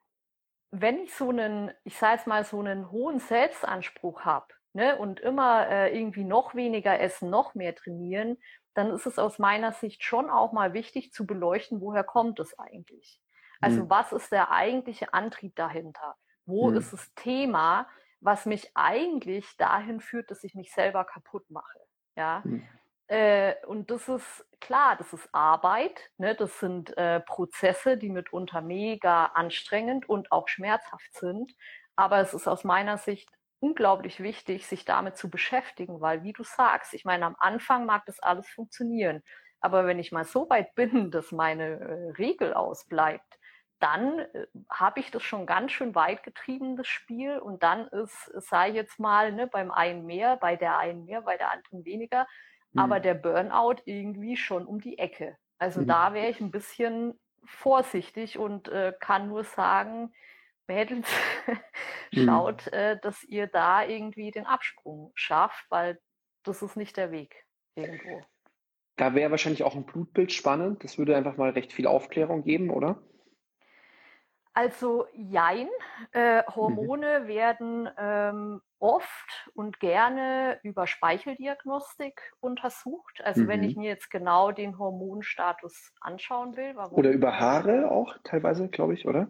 wenn ich so einen, ich sage jetzt mal, so einen hohen Selbstanspruch habe ne, und immer äh, irgendwie noch weniger essen, noch mehr trainieren, dann ist es aus meiner Sicht schon auch mal wichtig zu beleuchten, woher kommt es eigentlich? Also mhm. was ist der eigentliche Antrieb dahinter? Wo mhm. ist das Thema, was mich eigentlich dahin führt, dass ich mich selber kaputt mache? Ja. Mhm. Äh, und das ist klar, das ist Arbeit, ne? das sind äh, Prozesse, die mitunter mega anstrengend und auch schmerzhaft sind. Aber es ist aus meiner Sicht unglaublich wichtig, sich damit zu beschäftigen, weil, wie du sagst, ich meine, am Anfang mag das alles funktionieren. Aber wenn ich mal so weit *laughs* bin, dass meine äh, Regel ausbleibt, dann äh, habe ich das schon ganz schön weit getrieben, das Spiel. Und dann ist, sei jetzt mal, ne, beim einen mehr, bei der einen mehr, bei der anderen weniger aber mhm. der Burnout irgendwie schon um die Ecke. Also mhm. da wäre ich ein bisschen vorsichtig und äh, kann nur sagen, Mädels, *laughs* mhm. schaut, mhm. äh, dass ihr da irgendwie den Absprung schafft, weil das ist nicht der Weg irgendwo. Da wäre wahrscheinlich auch ein Blutbild spannend. Das würde einfach mal recht viel Aufklärung geben, oder? Also jein. Äh, mhm. Hormone mhm. werden ähm, oft und gerne über Speicheldiagnostik untersucht. Also mhm. wenn ich mir jetzt genau den Hormonstatus anschauen will. oder über Haare auch teilweise, glaube ich, oder?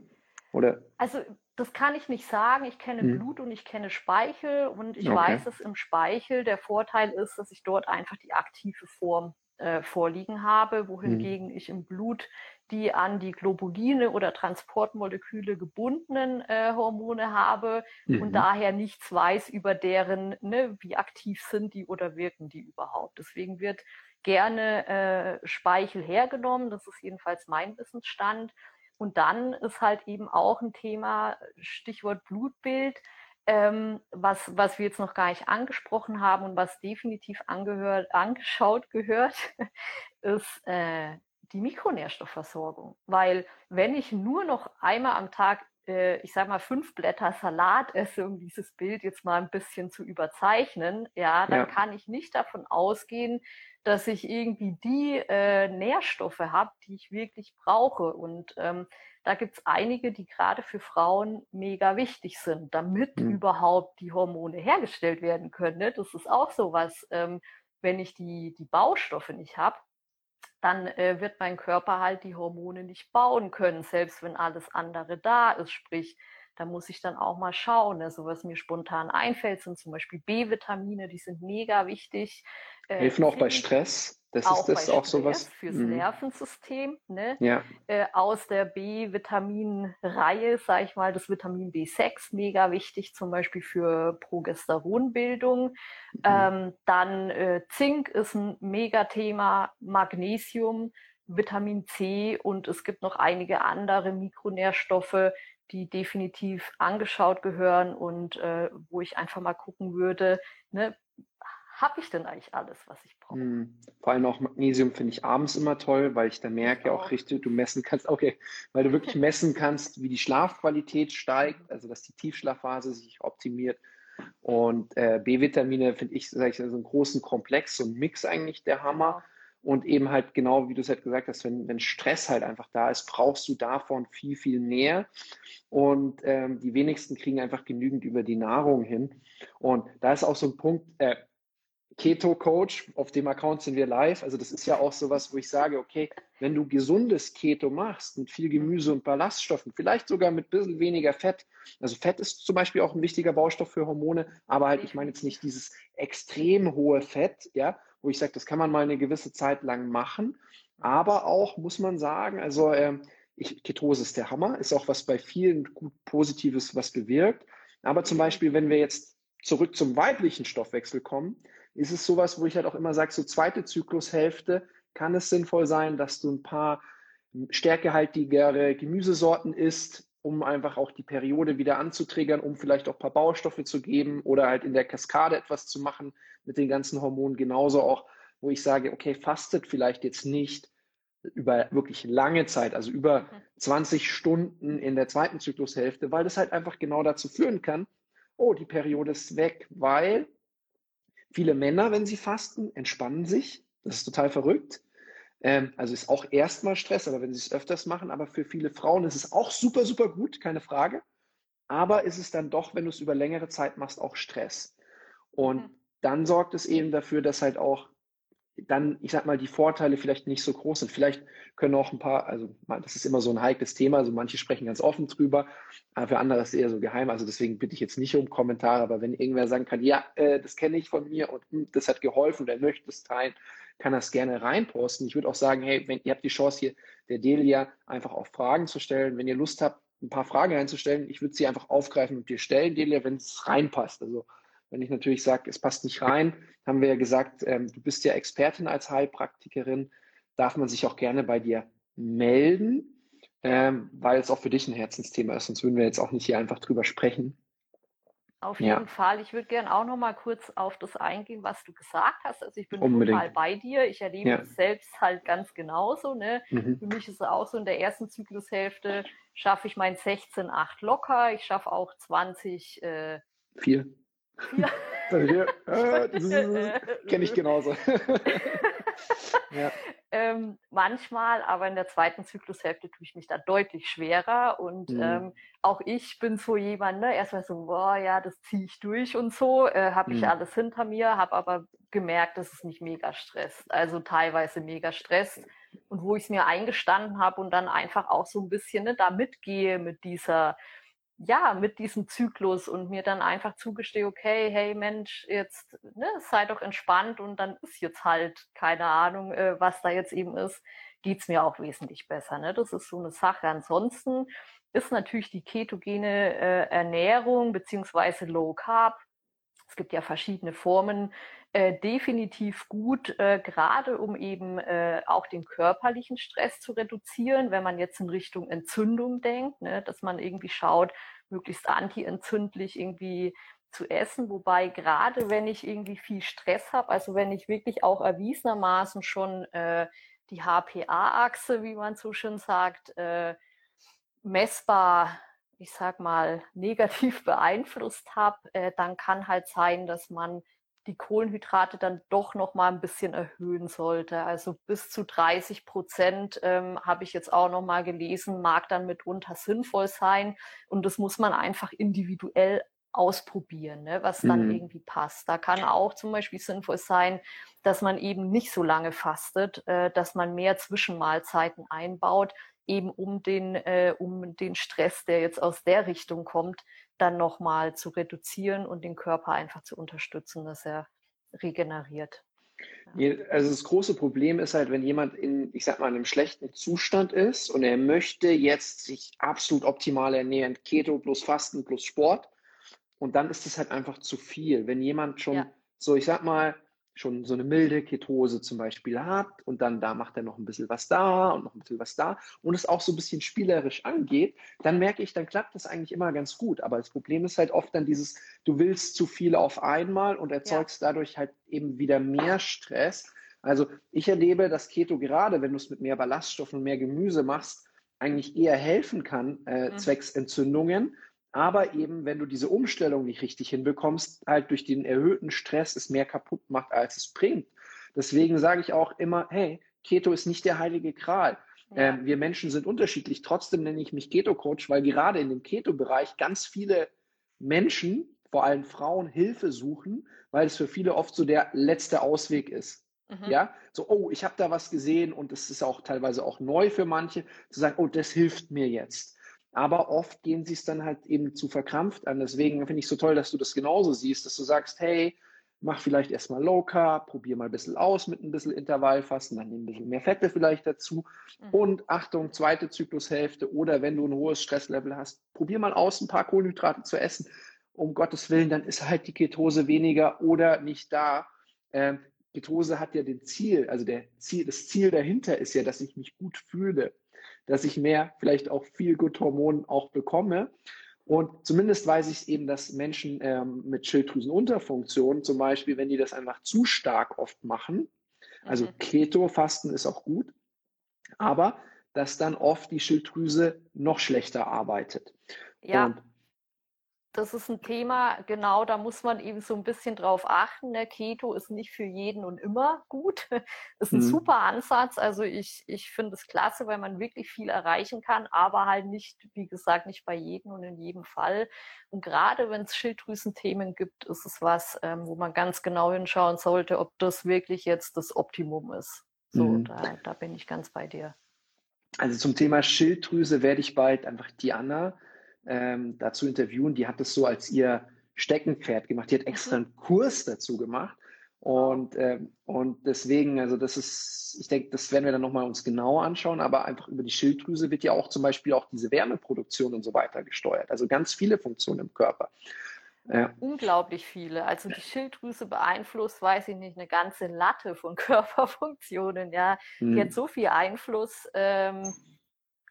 Oder? Also das kann ich nicht sagen. Ich kenne mhm. Blut und ich kenne Speichel und ich okay. weiß, dass im Speichel der Vorteil ist, dass ich dort einfach die aktive Form äh, vorliegen habe, wohingegen mhm. ich im Blut die an die Globuline oder Transportmoleküle gebundenen äh, Hormone habe mhm. und daher nichts weiß über deren, ne, wie aktiv sind die oder wirken die überhaupt. Deswegen wird gerne äh, Speichel hergenommen, das ist jedenfalls mein Wissensstand. Und dann ist halt eben auch ein Thema, Stichwort Blutbild, ähm, was, was wir jetzt noch gar nicht angesprochen haben und was definitiv angehört, angeschaut gehört, *laughs* ist äh, die Mikronährstoffversorgung. Weil wenn ich nur noch einmal am Tag, äh, ich sage mal, fünf Blätter Salat esse, um dieses Bild jetzt mal ein bisschen zu überzeichnen, ja, dann ja. kann ich nicht davon ausgehen, dass ich irgendwie die äh, Nährstoffe habe, die ich wirklich brauche. Und ähm, da gibt es einige, die gerade für Frauen mega wichtig sind, damit mhm. überhaupt die Hormone hergestellt werden können. Ne? Das ist auch so was, ähm, wenn ich die, die Baustoffe nicht habe, dann äh, wird mein Körper halt die Hormone nicht bauen können, selbst wenn alles andere da ist. Sprich, da muss ich dann auch mal schauen. Also was mir spontan einfällt, sind zum Beispiel B-Vitamine, die sind mega wichtig. Äh, Helfen auch bei Stress. Das auch ist das auch sowas fürs mhm. Nervensystem. Ne? Ja. Äh, aus der B-Vitamin-Reihe, sage ich mal, das Vitamin B6 mega wichtig, zum Beispiel für Progesteronbildung. Mhm. Ähm, dann äh, Zink ist ein Megathema, Magnesium, Vitamin C und es gibt noch einige andere Mikronährstoffe, die definitiv angeschaut gehören und äh, wo ich einfach mal gucken würde, ne, habe ich denn eigentlich alles, was ich brauche? Mm, vor allem auch Magnesium finde ich abends immer toll, weil ich da merke auch, auch richtig, du messen kannst, okay, weil du wirklich messen *laughs* kannst, wie die Schlafqualität steigt, also dass die Tiefschlafphase sich optimiert. Und äh, B-Vitamine finde ich, sage ich, so einen großen Komplex, so ein Mix eigentlich der Hammer. Und eben halt genau, wie du es halt gesagt hast, wenn, wenn Stress halt einfach da ist, brauchst du davon viel, viel mehr. Und ähm, die wenigsten kriegen einfach genügend über die Nahrung hin. Und da ist auch so ein Punkt, äh, Keto Coach, auf dem Account sind wir live. Also das ist ja auch sowas, wo ich sage, okay, wenn du gesundes Keto machst mit viel Gemüse und Ballaststoffen, vielleicht sogar mit ein bisschen weniger Fett. Also Fett ist zum Beispiel auch ein wichtiger Baustoff für Hormone, aber halt, ich meine jetzt nicht dieses extrem hohe Fett, ja, wo ich sage, das kann man mal eine gewisse Zeit lang machen. Aber auch, muss man sagen, also ähm, ich, Ketose ist der Hammer, ist auch was bei vielen gut Positives, was bewirkt. Aber zum Beispiel, wenn wir jetzt zurück zum weiblichen Stoffwechsel kommen, ist es sowas, wo ich halt auch immer sage, so zweite Zyklushälfte kann es sinnvoll sein, dass du ein paar stärkehaltigere Gemüsesorten isst, um einfach auch die Periode wieder anzutriggern, um vielleicht auch ein paar Baustoffe zu geben oder halt in der Kaskade etwas zu machen mit den ganzen Hormonen. Genauso auch, wo ich sage, okay, fastet vielleicht jetzt nicht über wirklich lange Zeit, also über 20 Stunden in der zweiten Zyklushälfte, weil das halt einfach genau dazu führen kann, oh, die Periode ist weg, weil viele Männer, wenn sie fasten, entspannen sich. Das ist total verrückt. Ähm, also ist auch erstmal Stress, aber wenn sie es öfters machen, aber für viele Frauen ist es auch super, super gut, keine Frage. Aber ist es dann doch, wenn du es über längere Zeit machst, auch Stress. Und mhm. dann sorgt es eben dafür, dass halt auch dann, ich sag mal, die Vorteile vielleicht nicht so groß sind. Vielleicht können auch ein paar, also das ist immer so ein heikles Thema, also manche sprechen ganz offen drüber, aber für andere ist es eher so geheim. Also deswegen bitte ich jetzt nicht um Kommentare, aber wenn irgendwer sagen kann, ja, äh, das kenne ich von mir und mh, hm, das hat geholfen, der möchte es teilen, kann das gerne reinposten. Ich würde auch sagen, hey, wenn ihr habt die Chance hier der Delia einfach auch Fragen zu stellen, wenn ihr Lust habt, ein paar Fragen reinzustellen, ich würde sie einfach aufgreifen und dir stellen, Delia, wenn es reinpasst. Also wenn ich natürlich sage, es passt nicht rein, haben wir ja gesagt, ähm, du bist ja Expertin als Heilpraktikerin, darf man sich auch gerne bei dir melden, ähm, weil es auch für dich ein Herzensthema ist, sonst würden wir jetzt auch nicht hier einfach drüber sprechen. Auf jeden ja. Fall. Ich würde gerne auch noch mal kurz auf das eingehen, was du gesagt hast. Also ich bin Unbedingt. total bei dir. Ich erlebe ja. es selbst halt ganz genauso. Ne? Mhm. Für mich ist es auch so, in der ersten Zyklushälfte schaffe ich mein 16,8 locker. Ich schaffe auch 20. Äh, Vier. Ja. *laughs* äh, *laughs* Kenne ich genauso. *laughs* ja. *laughs* ähm, manchmal, aber in der zweiten Zyklushälfte tue ich mich da deutlich schwerer. Und mhm. ähm, auch ich bin so jemand, ne, erstmal so, boah, ja, das ziehe ich durch und so, äh, habe ich mhm. alles hinter mir, habe aber gemerkt, dass es mich mega stresst. Also teilweise mega stresst. Und wo ich es mir eingestanden habe und dann einfach auch so ein bisschen ne, da mitgehe mit dieser ja, mit diesem Zyklus und mir dann einfach zugestehe, okay, hey Mensch, jetzt ne, sei doch entspannt und dann ist jetzt halt keine Ahnung, äh, was da jetzt eben ist, geht's mir auch wesentlich besser. Ne? Das ist so eine Sache. Ansonsten ist natürlich die ketogene äh, Ernährung beziehungsweise Low Carb es gibt ja verschiedene Formen, äh, definitiv gut, äh, gerade um eben äh, auch den körperlichen Stress zu reduzieren, wenn man jetzt in Richtung Entzündung denkt, ne, dass man irgendwie schaut, möglichst antientzündlich irgendwie zu essen. Wobei gerade wenn ich irgendwie viel Stress habe, also wenn ich wirklich auch erwiesenermaßen schon äh, die HPA-Achse, wie man so schön sagt, äh, messbar ich sag mal, negativ *laughs* beeinflusst habe, äh, dann kann halt sein, dass man die Kohlenhydrate dann doch noch mal ein bisschen erhöhen sollte. Also bis zu 30 Prozent ähm, habe ich jetzt auch noch mal gelesen, mag dann mitunter sinnvoll sein. Und das muss man einfach individuell ausprobieren, ne, was dann mhm. irgendwie passt. Da kann auch zum Beispiel sinnvoll sein, dass man eben nicht so lange fastet, äh, dass man mehr Zwischenmahlzeiten einbaut, eben um den, äh, um den Stress, der jetzt aus der Richtung kommt, dann nochmal zu reduzieren und den Körper einfach zu unterstützen, dass er regeneriert. Ja. Also das große Problem ist halt, wenn jemand in, ich sag mal, einem schlechten Zustand ist und er möchte jetzt sich absolut optimal ernähren, Keto plus Fasten plus Sport, und dann ist es halt einfach zu viel. Wenn jemand schon ja. so, ich sag mal, schon so eine milde Ketose zum Beispiel hat und dann da macht er noch ein bisschen was da und noch ein bisschen was da und es auch so ein bisschen spielerisch angeht, dann merke ich, dann klappt das eigentlich immer ganz gut. Aber das Problem ist halt oft dann dieses, du willst zu viel auf einmal und erzeugst ja. dadurch halt eben wieder mehr Stress. Also ich erlebe, dass Keto gerade, wenn du es mit mehr Ballaststoffen und mehr Gemüse machst, eigentlich eher helfen kann, äh, mhm. zwecks Entzündungen, aber eben, wenn du diese Umstellung nicht richtig hinbekommst, halt durch den erhöhten Stress es mehr kaputt macht, als es bringt. Deswegen sage ich auch immer, hey, Keto ist nicht der heilige Kral. Ja. Ähm, wir Menschen sind unterschiedlich. Trotzdem nenne ich mich Keto-Coach, weil gerade in dem Keto-Bereich ganz viele Menschen, vor allem Frauen, Hilfe suchen, weil es für viele oft so der letzte Ausweg ist. Mhm. Ja, so, oh, ich habe da was gesehen und es ist auch teilweise auch neu für manche, zu sagen, oh, das hilft mir jetzt. Aber oft gehen sie es dann halt eben zu verkrampft an. Deswegen finde ich es so toll, dass du das genauso siehst, dass du sagst, hey, mach vielleicht erstmal Low Carb, probier mal ein bisschen aus mit ein bisschen Intervallfasten, dann nimm ein bisschen mehr Fette vielleicht dazu. Mhm. Und Achtung, zweite Zyklushälfte oder wenn du ein hohes Stresslevel hast, probier mal aus, ein paar Kohlenhydrate zu essen. Um Gottes Willen, dann ist halt die Ketose weniger oder nicht da. Ähm, Ketose hat ja den Ziel, also der Ziel, das Ziel dahinter ist ja, dass ich mich gut fühle dass ich mehr, vielleicht auch viel gut Hormon auch bekomme. Und zumindest weiß ich eben, dass Menschen ähm, mit Schilddrüsenunterfunktion zum Beispiel, wenn die das einfach zu stark oft machen, also mhm. Keto-Fasten ist auch gut, aber dass dann oft die Schilddrüse noch schlechter arbeitet. Ja. Und das ist ein Thema, genau, da muss man eben so ein bisschen drauf achten. Ne? Keto ist nicht für jeden und immer gut. *laughs* ist ein mhm. super Ansatz. Also ich, ich finde es klasse, weil man wirklich viel erreichen kann, aber halt nicht, wie gesagt, nicht bei jedem und in jedem Fall. Und gerade wenn es Schilddrüsenthemen gibt, ist es was, ähm, wo man ganz genau hinschauen sollte, ob das wirklich jetzt das Optimum ist. So, mhm. da, da bin ich ganz bei dir. Also zum Thema Schilddrüse werde ich bald einfach Diana ähm, dazu interviewen. Die hat das so als ihr Steckenpferd gemacht. Die hat extra mhm. einen Kurs dazu gemacht. Und, ähm, und deswegen, also das ist, ich denke, das werden wir dann nochmal uns genauer anschauen, aber einfach über die Schilddrüse wird ja auch zum Beispiel auch diese Wärmeproduktion und so weiter gesteuert. Also ganz viele Funktionen im Körper. Ja. Unglaublich viele. Also die Schilddrüse beeinflusst, weiß ich nicht, eine ganze Latte von *laughs* Körperfunktionen. Ja, mhm. die hat so viel Einfluss. Ähm,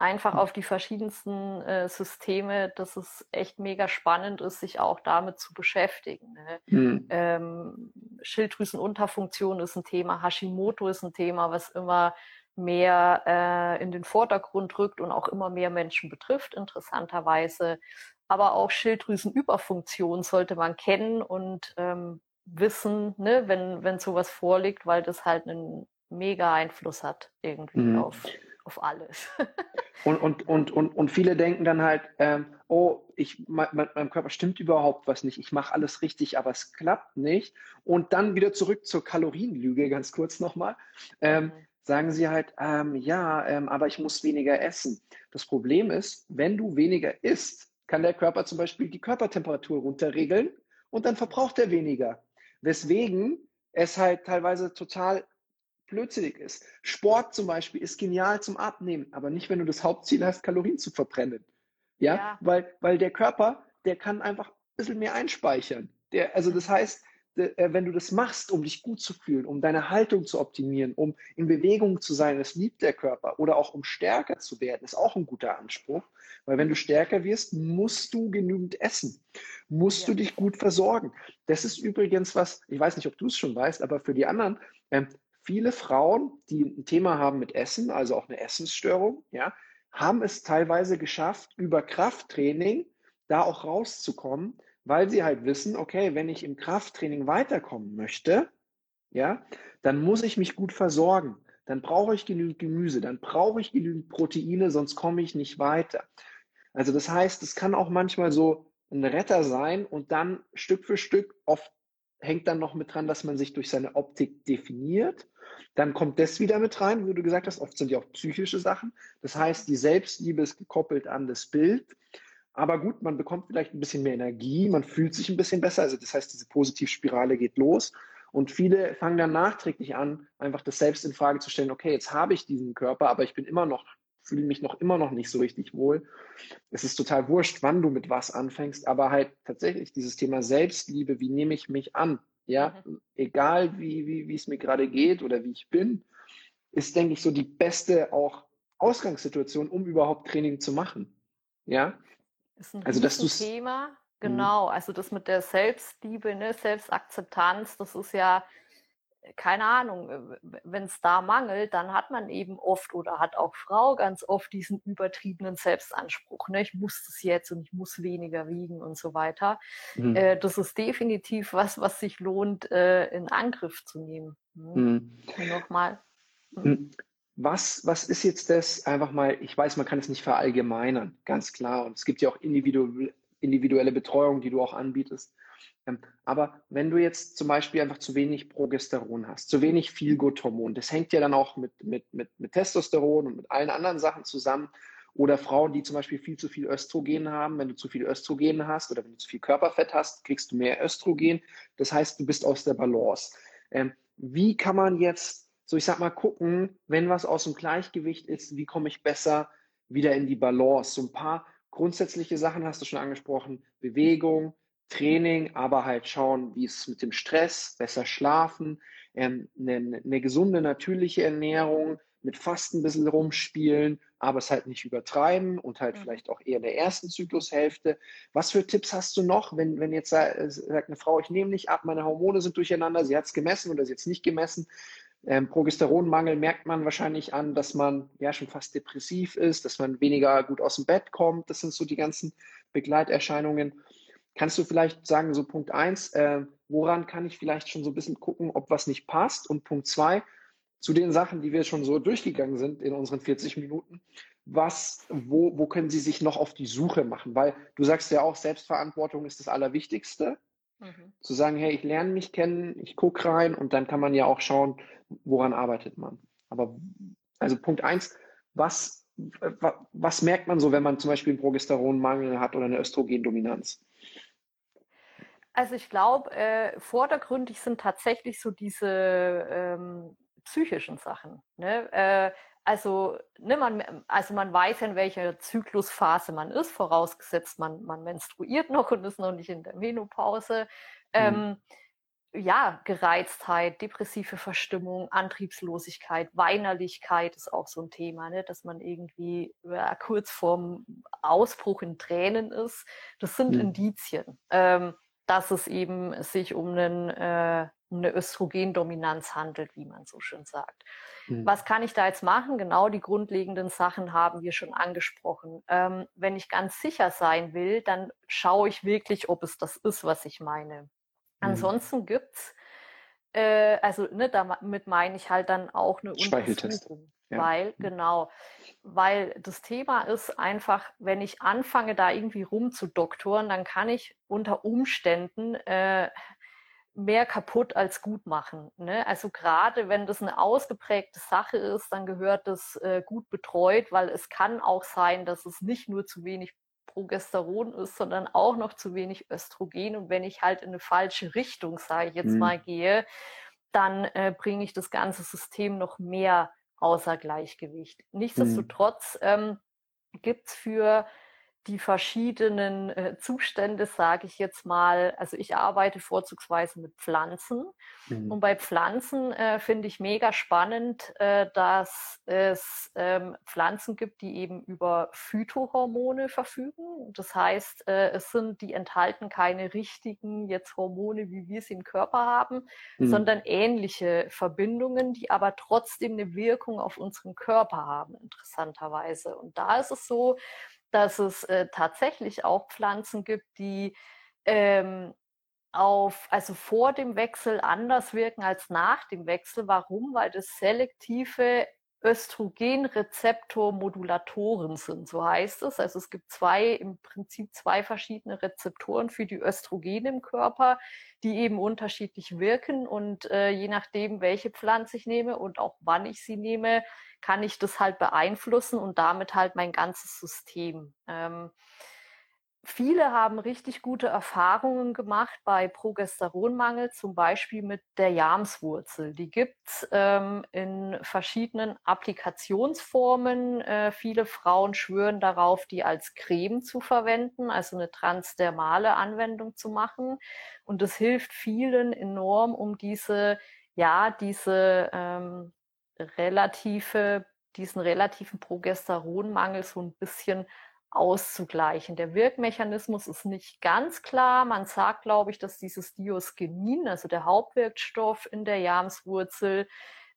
einfach auf die verschiedensten äh, Systeme, dass es echt mega spannend ist, sich auch damit zu beschäftigen. Ne? Mhm. Ähm, Schilddrüsenunterfunktion ist ein Thema, Hashimoto ist ein Thema, was immer mehr äh, in den Vordergrund rückt und auch immer mehr Menschen betrifft, interessanterweise. Aber auch Schilddrüsenüberfunktion sollte man kennen und ähm, wissen, ne, wenn, wenn sowas vorliegt, weil das halt einen mega Einfluss hat irgendwie mhm. auf auf alles. *laughs* und, und, und, und, und viele denken dann halt, ähm, oh, ich, mein, meinem Körper stimmt überhaupt was nicht, ich mache alles richtig, aber es klappt nicht. Und dann wieder zurück zur Kalorienlüge, ganz kurz nochmal. Ähm, mhm. Sagen sie halt, ähm, ja, ähm, aber ich muss weniger essen. Das Problem ist, wenn du weniger isst, kann der Körper zum Beispiel die Körpertemperatur runterregeln und dann verbraucht er weniger. Weswegen es halt teilweise total blödsinnig ist. Sport zum Beispiel ist genial zum Abnehmen, aber nicht, wenn du das Hauptziel hast, Kalorien zu verbrennen. Ja, ja. Weil, weil der Körper, der kann einfach ein bisschen mehr einspeichern. Der, also das heißt, äh, wenn du das machst, um dich gut zu fühlen, um deine Haltung zu optimieren, um in Bewegung zu sein, das liebt der Körper, oder auch um stärker zu werden, ist auch ein guter Anspruch. Weil wenn du stärker wirst, musst du genügend essen, musst ja. du dich gut versorgen. Das ist übrigens was, ich weiß nicht, ob du es schon weißt, aber für die anderen, ähm, viele Frauen, die ein Thema haben mit Essen, also auch eine Essensstörung, ja, haben es teilweise geschafft, über Krafttraining da auch rauszukommen, weil sie halt wissen, okay, wenn ich im Krafttraining weiterkommen möchte, ja, dann muss ich mich gut versorgen. Dann brauche ich genügend Gemüse, dann brauche ich genügend Proteine, sonst komme ich nicht weiter. Also das heißt, es kann auch manchmal so ein Retter sein und dann Stück für Stück oft hängt dann noch mit dran, dass man sich durch seine Optik definiert. Dann kommt das wieder mit rein, wie du gesagt hast, oft sind ja auch psychische Sachen. Das heißt, die Selbstliebe ist gekoppelt an das Bild. Aber gut, man bekommt vielleicht ein bisschen mehr Energie, man fühlt sich ein bisschen besser. Also das heißt, diese Positivspirale geht los. Und viele fangen dann nachträglich an, einfach das selbst in Frage zu stellen, okay, jetzt habe ich diesen Körper, aber ich bin immer noch fühle mich noch immer noch nicht so richtig wohl. Es ist total wurscht, wann du mit was anfängst, aber halt tatsächlich dieses Thema Selbstliebe, wie nehme ich mich an? ja, mhm. egal wie, wie, wie es mir gerade geht oder wie ich bin, ist, denke ich, so die beste auch Ausgangssituation, um überhaupt Training zu machen. Ja. Ist ein also, dass du Thema. Mhm. Genau, also das mit der Selbstliebe, ne, Selbstakzeptanz, das ist ja keine Ahnung, äh, wenn es da mangelt, dann hat man eben oft oder hat auch Frau ganz oft diesen übertriebenen Selbstanspruch. Ne? Ich muss das jetzt und ich muss weniger wiegen und so weiter. Mhm. Äh, das ist definitiv was, was sich lohnt, äh, in Angriff zu nehmen. Mhm. Mhm. Nochmal. Mhm. mhm. Was, was ist jetzt das? Einfach mal, ich weiß, man kann es nicht verallgemeinern, ganz klar. Und es gibt ja auch individuelle Betreuung, die du auch anbietest. Ähm, aber wenn du jetzt zum Beispiel einfach zu wenig Progesteron hast, zu wenig Feelgood-Hormon, das hängt ja dann auch mit, mit, mit, mit Testosteron und mit allen anderen Sachen zusammen. Oder Frauen, die zum Beispiel viel zu viel Östrogen haben. Wenn du zu viel Östrogen hast oder wenn du zu viel Körperfett hast, kriegst du mehr Östrogen. Das heißt, du bist aus der Balance. Ähm, wie kann man jetzt, so ich sag mal, gucken, wenn was aus dem Gleichgewicht ist, wie komme ich besser wieder in die Balance? So ein paar grundsätzliche Sachen hast du schon angesprochen. Bewegung, Training, aber halt schauen, wie es mit dem Stress, besser schlafen, ähm, eine, eine gesunde, natürliche Ernährung, mit Fasten ein bisschen rumspielen, aber es halt nicht übertreiben und halt mhm. vielleicht auch eher in der ersten Zyklushälfte. Was für Tipps hast du noch, wenn, wenn jetzt sagt eine Frau, ich nehme nicht ab, meine Hormone sind durcheinander, sie hat es gemessen oder sie hat es nicht gemessen. Ähm, Progesteronmangel merkt man wahrscheinlich an, dass man ja schon fast depressiv ist, dass man weniger gut aus dem Bett kommt. Das sind so die ganzen Begleiterscheinungen. Kannst du vielleicht sagen, so Punkt eins, äh, woran kann ich vielleicht schon so ein bisschen gucken, ob was nicht passt? Und Punkt zwei, zu den Sachen, die wir schon so durchgegangen sind in unseren 40 Minuten, was, wo, wo können Sie sich noch auf die Suche machen? Weil du sagst ja auch, Selbstverantwortung ist das Allerwichtigste. Mhm. Zu sagen, hey, ich lerne mich kennen, ich gucke rein und dann kann man ja auch schauen, woran arbeitet man. Aber also Punkt eins, was, was merkt man so, wenn man zum Beispiel einen Progesteronmangel hat oder eine Östrogendominanz? Also ich glaube, äh, vordergründig sind tatsächlich so diese ähm, psychischen Sachen. Ne? Äh, also, ne, man, also man weiß, in welcher Zyklusphase man ist, vorausgesetzt man, man menstruiert noch und ist noch nicht in der Menopause. Mhm. Ähm, ja, Gereiztheit, depressive Verstimmung, Antriebslosigkeit, Weinerlichkeit ist auch so ein Thema, ne? dass man irgendwie ja, kurz vorm Ausbruch in Tränen ist. Das sind mhm. Indizien. Ähm, dass es eben sich um, einen, äh, um eine Östrogendominanz handelt, wie man so schön sagt. Mhm. Was kann ich da jetzt machen? Genau die grundlegenden Sachen haben wir schon angesprochen. Ähm, wenn ich ganz sicher sein will, dann schaue ich wirklich, ob es das ist, was ich meine. Mhm. Ansonsten gibt's äh, also ne, damit meine ich halt dann auch eine Untersuchung. Ja. Weil, mhm. genau, weil das Thema ist einfach, wenn ich anfange, da irgendwie rumzudoktoren, dann kann ich unter Umständen äh, mehr kaputt als gut machen. Ne? Also gerade wenn das eine ausgeprägte Sache ist, dann gehört das äh, gut betreut, weil es kann auch sein, dass es nicht nur zu wenig Progesteron ist, sondern auch noch zu wenig Östrogen. Und wenn ich halt in eine falsche Richtung, sage ich jetzt mhm. mal, gehe, dann äh, bringe ich das ganze System noch mehr außer Gleichgewicht. Nichtsdestotrotz ähm, gibt's für die verschiedenen äh, Zustände, sage ich jetzt mal, also ich arbeite vorzugsweise mit Pflanzen mhm. und bei Pflanzen äh, finde ich mega spannend, äh, dass es ähm, Pflanzen gibt, die eben über Phytohormone verfügen. Das heißt, äh, es sind, die enthalten keine richtigen jetzt Hormone, wie wir sie im Körper haben, mhm. sondern ähnliche Verbindungen, die aber trotzdem eine Wirkung auf unseren Körper haben, interessanterweise. Und da ist es so, dass es äh, tatsächlich auch Pflanzen gibt, die ähm, auf, also vor dem Wechsel anders wirken als nach dem Wechsel. Warum? Weil das selektive Östrogenrezeptormodulatoren sind, so heißt es. Also es gibt zwei, im Prinzip zwei verschiedene Rezeptoren für die Östrogene im Körper, die eben unterschiedlich wirken und äh, je nachdem, welche Pflanze ich nehme und auch wann ich sie nehme, kann ich das halt beeinflussen und damit halt mein ganzes System. Ähm, Viele haben richtig gute Erfahrungen gemacht bei Progesteronmangel, zum Beispiel mit der Jamswurzel. Die gibt's ähm, in verschiedenen Applikationsformen. Äh, viele Frauen schwören darauf, die als Creme zu verwenden, also eine transdermale Anwendung zu machen. Und das hilft vielen enorm, um diese, ja, diese ähm, relative, diesen relativen Progesteronmangel so ein bisschen auszugleichen. Der Wirkmechanismus ist nicht ganz klar. Man sagt, glaube ich, dass dieses Diosgenin, also der Hauptwirkstoff in der Jamswurzel,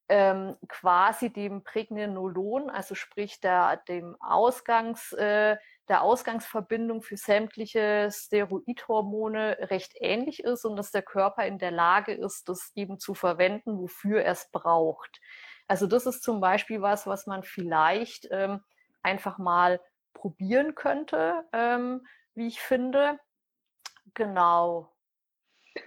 ähm, quasi dem Pregnenolon, also sprich der, dem Ausgangs, äh, der Ausgangsverbindung für sämtliche Steroidhormone recht ähnlich ist und dass der Körper in der Lage ist, das eben zu verwenden, wofür er es braucht. Also das ist zum Beispiel was, was man vielleicht ähm, einfach mal probieren könnte, ähm, wie ich finde. Genau.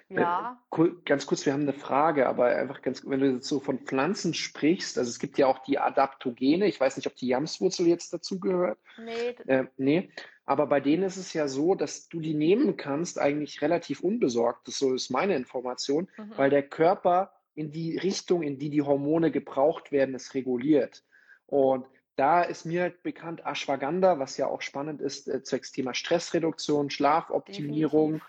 Äh, ja. Ganz kurz, wir haben eine Frage, aber einfach ganz, wenn du jetzt so von Pflanzen sprichst, also es gibt ja auch die Adaptogene, ich weiß nicht, ob die Jamswurzel jetzt dazu gehört. Nee. Äh, nee. Aber bei denen ist es ja so, dass du die nehmen kannst, eigentlich relativ unbesorgt, das so ist meine Information, mhm. weil der Körper in die Richtung, in die die Hormone gebraucht werden, es reguliert. Und da ist mir halt bekannt Ashwagandha, was ja auch spannend ist, äh, zwecks Thema Stressreduktion, Schlafoptimierung,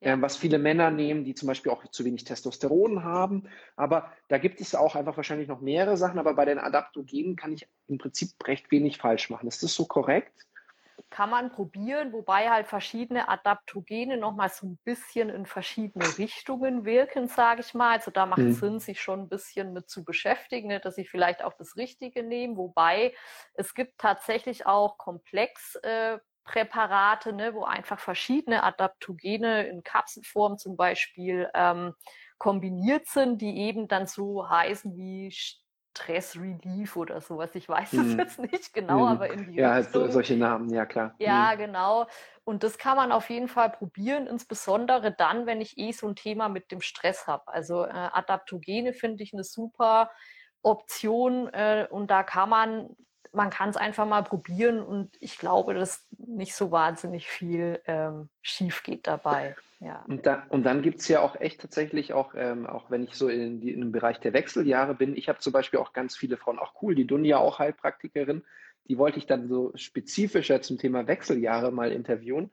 äh, was viele Männer nehmen, die zum Beispiel auch zu wenig Testosteron haben. Aber da gibt es auch einfach wahrscheinlich noch mehrere Sachen. Aber bei den Adaptogenen kann ich im Prinzip recht wenig falsch machen. Ist das so korrekt? Kann man probieren, wobei halt verschiedene Adaptogene nochmal so ein bisschen in verschiedene Richtungen wirken, sage ich mal. Also da macht es mhm. Sinn, sich schon ein bisschen mit zu beschäftigen, ne, dass sie vielleicht auch das Richtige nehmen. Wobei es gibt tatsächlich auch Komplexpräparate, äh, ne, wo einfach verschiedene Adaptogene in Kapselform zum Beispiel ähm, kombiniert sind, die eben dann so heißen wie Stress Relief oder sowas. Ich weiß es mhm. jetzt nicht genau, mhm. aber in die Ja, so, solche Namen, ja klar. Ja, mhm. genau. Und das kann man auf jeden Fall probieren, insbesondere dann, wenn ich eh so ein Thema mit dem Stress habe. Also äh, Adaptogene finde ich eine super Option äh, und da kann man, man kann es einfach mal probieren und ich glaube, dass nicht so wahnsinnig viel ähm, schief geht dabei. Ja. Und, da, und dann gibt es ja auch echt tatsächlich auch, ähm, auch wenn ich so in, die, in dem Bereich der Wechseljahre bin, ich habe zum Beispiel auch ganz viele Frauen, auch cool, die Dunja auch Heilpraktikerin, die wollte ich dann so spezifischer zum Thema Wechseljahre mal interviewen.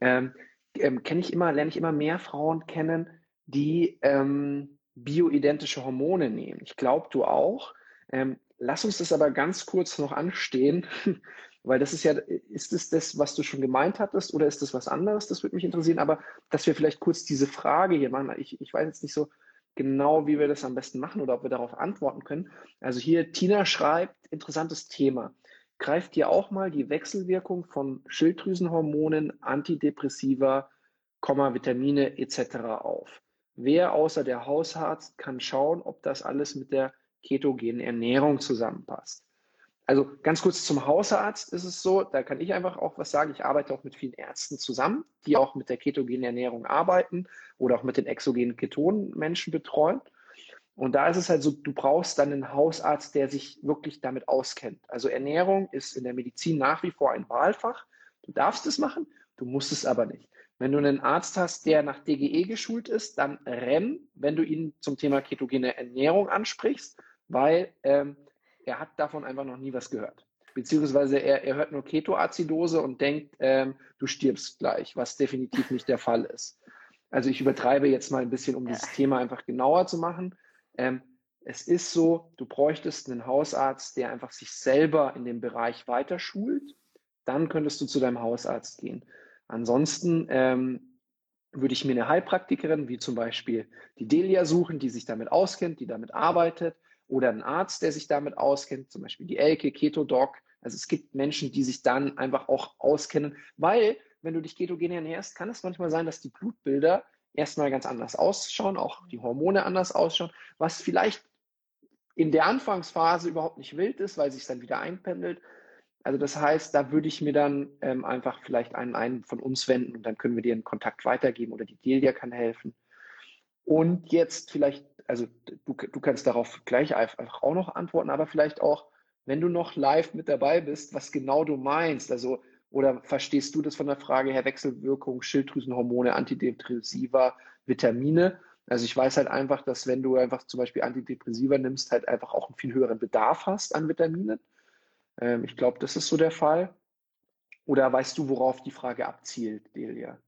Ähm, ähm, kenne ich immer, lerne ich immer mehr Frauen kennen, die ähm, bioidentische Hormone nehmen. Ich glaube, du auch. Ähm, lass uns das aber ganz kurz noch anstehen, weil das ist ja, ist es das, was du schon gemeint hattest oder ist das was anderes? Das würde mich interessieren, aber dass wir vielleicht kurz diese Frage hier machen. Ich, ich weiß jetzt nicht so genau, wie wir das am besten machen oder ob wir darauf antworten können. Also hier, Tina schreibt, interessantes Thema. Greift ihr auch mal die Wechselwirkung von Schilddrüsenhormonen, Antidepressiva, Vitamine etc. auf? Wer außer der Hausarzt kann schauen, ob das alles mit der ketogenen Ernährung zusammenpasst? Also ganz kurz zum Hausarzt ist es so, da kann ich einfach auch was sagen. Ich arbeite auch mit vielen Ärzten zusammen, die auch mit der ketogenen Ernährung arbeiten oder auch mit den exogenen Ketonen Menschen betreuen. Und da ist es halt so, du brauchst dann einen Hausarzt, der sich wirklich damit auskennt. Also Ernährung ist in der Medizin nach wie vor ein Wahlfach. Du darfst es machen, du musst es aber nicht. Wenn du einen Arzt hast, der nach DGE geschult ist, dann renn, wenn du ihn zum Thema ketogene Ernährung ansprichst, weil ähm, er hat davon einfach noch nie was gehört. Beziehungsweise er, er hört nur Ketoazidose und denkt, ähm, du stirbst gleich, was definitiv nicht der Fall ist. Also ich übertreibe jetzt mal ein bisschen, um dieses Thema einfach genauer zu machen. Ähm, es ist so, du bräuchtest einen Hausarzt, der einfach sich selber in dem Bereich weiterschult. Dann könntest du zu deinem Hausarzt gehen. Ansonsten ähm, würde ich mir eine Heilpraktikerin, wie zum Beispiel die Delia suchen, die sich damit auskennt, die damit arbeitet oder ein Arzt, der sich damit auskennt, zum Beispiel die Elke, Keto Doc. Also es gibt Menschen, die sich dann einfach auch auskennen, weil wenn du dich ketogen ernährst, kann es manchmal sein, dass die Blutbilder erstmal ganz anders ausschauen, auch die Hormone anders ausschauen, was vielleicht in der Anfangsphase überhaupt nicht wild ist, weil sich dann wieder einpendelt. Also das heißt, da würde ich mir dann ähm, einfach vielleicht einen, einen von uns wenden und dann können wir dir einen Kontakt weitergeben oder die Delia kann helfen. Und jetzt vielleicht also du, du kannst darauf gleich einfach auch noch antworten, aber vielleicht auch, wenn du noch live mit dabei bist, was genau du meinst. Also Oder verstehst du das von der Frage her Wechselwirkung, Schilddrüsenhormone, Antidepressiva, Vitamine? Also ich weiß halt einfach, dass wenn du einfach zum Beispiel Antidepressiva nimmst, halt einfach auch einen viel höheren Bedarf hast an Vitaminen. Ähm, ich glaube, das ist so der Fall. Oder weißt du, worauf die Frage abzielt, Delia?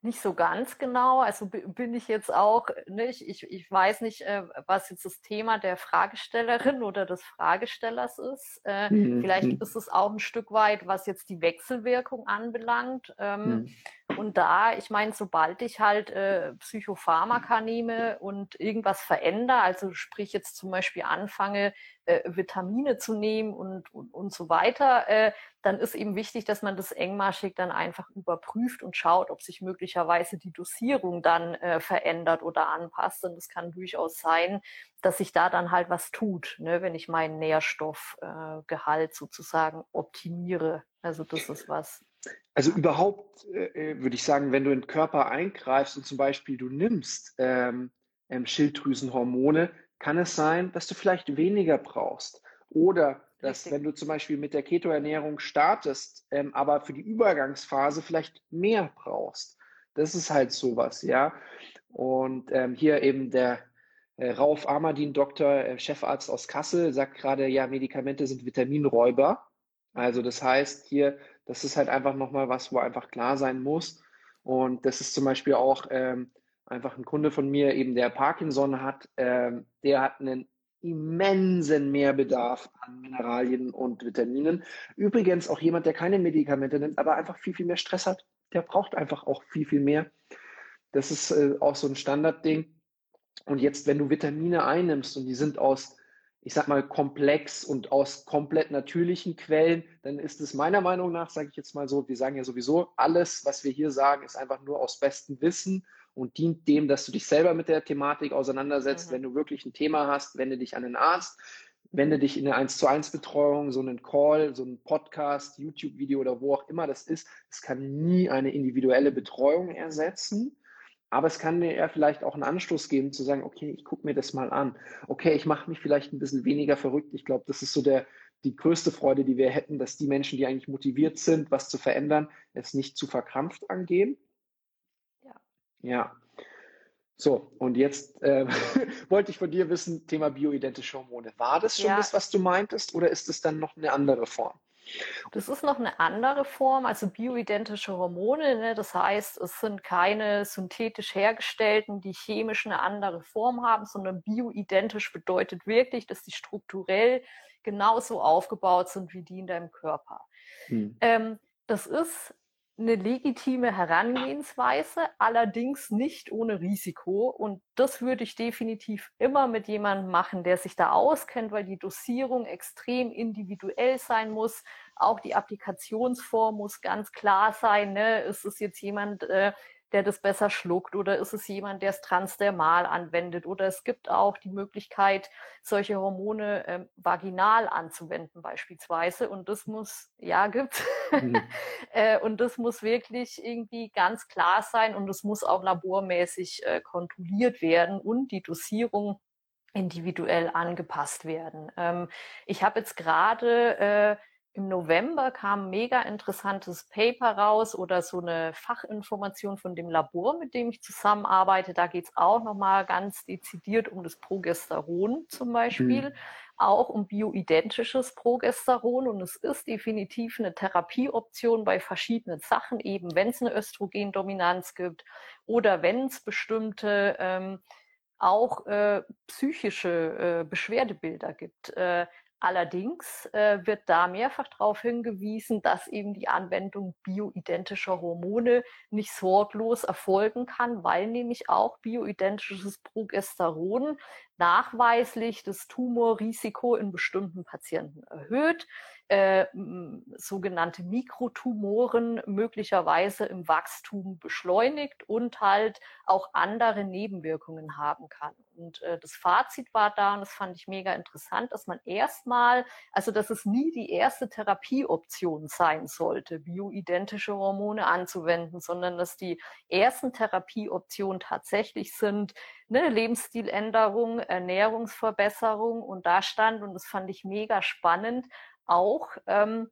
Nicht so ganz genau. Also bin ich jetzt auch nicht, ich, ich weiß nicht, äh, was jetzt das Thema der Fragestellerin oder des Fragestellers ist. Äh, mhm. Vielleicht mhm. ist es auch ein Stück weit, was jetzt die Wechselwirkung anbelangt. Ähm, mhm. Und da, ich meine, sobald ich halt äh, Psychopharmaka nehme und irgendwas verändere, also sprich jetzt zum Beispiel anfange, äh, Vitamine zu nehmen und, und, und so weiter, äh, dann ist eben wichtig, dass man das engmaschig dann einfach überprüft und schaut, ob sich möglicherweise die Dosierung dann äh, verändert oder anpasst. Und es kann durchaus sein, dass sich da dann halt was tut, ne, wenn ich meinen Nährstoffgehalt äh, sozusagen optimiere. Also das ist was. Also überhaupt äh, äh, würde ich sagen, wenn du in den Körper eingreifst und zum Beispiel du nimmst ähm, ähm, Schilddrüsenhormone, kann es sein, dass du vielleicht weniger brauchst. Oder dass Richtig. wenn du zum Beispiel mit der Ketoernährung startest, ähm, aber für die Übergangsphase vielleicht mehr brauchst. Das ist halt sowas, ja. Und ähm, hier eben der äh, Rauf Ahmadin, Doktor, äh, Chefarzt aus Kassel, sagt gerade, ja, Medikamente sind Vitaminräuber. Also das heißt hier, das ist halt einfach nochmal was, wo einfach klar sein muss. Und das ist zum Beispiel auch ähm, einfach ein Kunde von mir, eben der Parkinson hat, ähm, der hat einen immensen Mehrbedarf an Mineralien und Vitaminen. Übrigens auch jemand, der keine Medikamente nimmt, aber einfach viel, viel mehr Stress hat, der braucht einfach auch viel, viel mehr. Das ist äh, auch so ein Standardding. Und jetzt, wenn du Vitamine einnimmst und die sind aus ich sag mal, komplex und aus komplett natürlichen Quellen, dann ist es meiner Meinung nach, sage ich jetzt mal so, wir sagen ja sowieso, alles, was wir hier sagen, ist einfach nur aus bestem Wissen und dient dem, dass du dich selber mit der Thematik auseinandersetzt. Mhm. Wenn du wirklich ein Thema hast, wende dich an den Arzt, wende dich in eine 1 zu 1 Betreuung, so einen Call, so einen Podcast, YouTube-Video oder wo auch immer das ist. Es kann nie eine individuelle Betreuung ersetzen. Aber es kann dir eher vielleicht auch einen Anstoß geben, zu sagen, okay, ich gucke mir das mal an. Okay, ich mache mich vielleicht ein bisschen weniger verrückt. Ich glaube, das ist so der, die größte Freude, die wir hätten, dass die Menschen, die eigentlich motiviert sind, was zu verändern, es nicht zu verkrampft angehen. Ja. Ja. So, und jetzt äh, *laughs* wollte ich von dir wissen, Thema bioidentische Hormone. War das schon ja. das, was du meintest, oder ist es dann noch eine andere Form? Das ist noch eine andere Form, also bioidentische Hormone. Ne? Das heißt, es sind keine synthetisch hergestellten, die chemisch eine andere Form haben, sondern bioidentisch bedeutet wirklich, dass die strukturell genauso aufgebaut sind wie die in deinem Körper. Hm. Ähm, das ist eine legitime Herangehensweise, allerdings nicht ohne Risiko. Und das würde ich definitiv immer mit jemandem machen, der sich da auskennt, weil die Dosierung extrem individuell sein muss. Auch die Applikationsform muss ganz klar sein. Ne? Ist es jetzt jemand, äh, der das besser schluckt? Oder ist es jemand, der es transdermal anwendet? Oder es gibt auch die Möglichkeit, solche Hormone äh, vaginal anzuwenden beispielsweise. Und das muss, ja, gibt. Mhm. *laughs* äh, und das muss wirklich irgendwie ganz klar sein. Und es muss auch labormäßig äh, kontrolliert werden und die Dosierung individuell angepasst werden. Ähm, ich habe jetzt gerade äh, im November kam ein mega interessantes Paper raus oder so eine Fachinformation von dem Labor, mit dem ich zusammenarbeite. Da geht es auch nochmal ganz dezidiert um das Progesteron zum Beispiel, mhm. auch um bioidentisches Progesteron. Und es ist definitiv eine Therapieoption bei verschiedenen Sachen, eben wenn es eine Östrogendominanz gibt oder wenn es bestimmte ähm, auch äh, psychische äh, Beschwerdebilder gibt. Äh, Allerdings äh, wird da mehrfach darauf hingewiesen, dass eben die Anwendung bioidentischer Hormone nicht sorglos erfolgen kann, weil nämlich auch bioidentisches Progesteron nachweislich das Tumorrisiko in bestimmten Patienten erhöht äh, sogenannte Mikrotumoren möglicherweise im Wachstum beschleunigt und halt auch andere Nebenwirkungen haben kann. Und äh, das Fazit war da, und das fand ich mega interessant, dass man erstmal, also dass es nie die erste Therapieoption sein sollte, bioidentische Hormone anzuwenden, sondern dass die ersten Therapieoptionen tatsächlich sind, ne, Lebensstiländerung, Ernährungsverbesserung und da stand, und das fand ich mega spannend, auch ähm,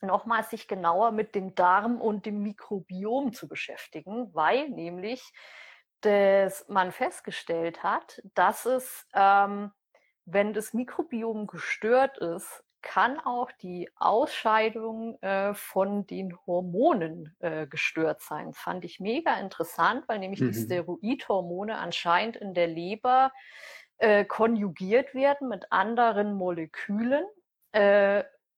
nochmal sich genauer mit dem Darm und dem Mikrobiom zu beschäftigen, weil nämlich das man festgestellt hat, dass es, ähm, wenn das Mikrobiom gestört ist, kann auch die Ausscheidung äh, von den Hormonen äh, gestört sein. Das fand ich mega interessant, weil nämlich mhm. die Steroidhormone anscheinend in der Leber äh, konjugiert werden mit anderen Molekülen.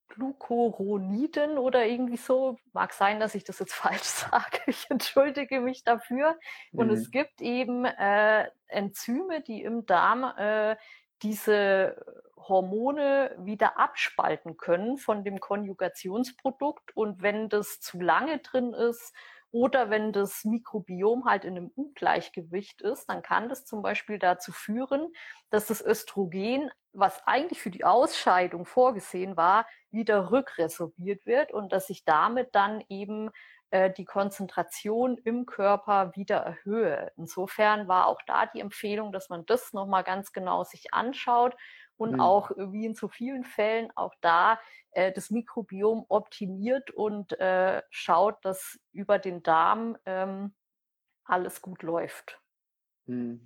Glucuroniden oder irgendwie so. Mag sein, dass ich das jetzt *laughs* falsch sage. Ich entschuldige mich dafür. Und mhm. es gibt eben äh, Enzyme, die im Darm äh, diese Hormone wieder abspalten können von dem Konjugationsprodukt. Und wenn das zu lange drin ist oder wenn das Mikrobiom halt in einem Ungleichgewicht ist, dann kann das zum Beispiel dazu führen, dass das Östrogen, was eigentlich für die Ausscheidung vorgesehen war, wieder rückresorbiert wird und dass sich damit dann eben äh, die Konzentration im Körper wieder erhöhe. Insofern war auch da die Empfehlung, dass man das nochmal ganz genau sich anschaut und mhm. auch wie in so vielen Fällen auch da äh, das Mikrobiom optimiert und äh, schaut, dass über den Darm ähm, alles gut läuft. Mhm.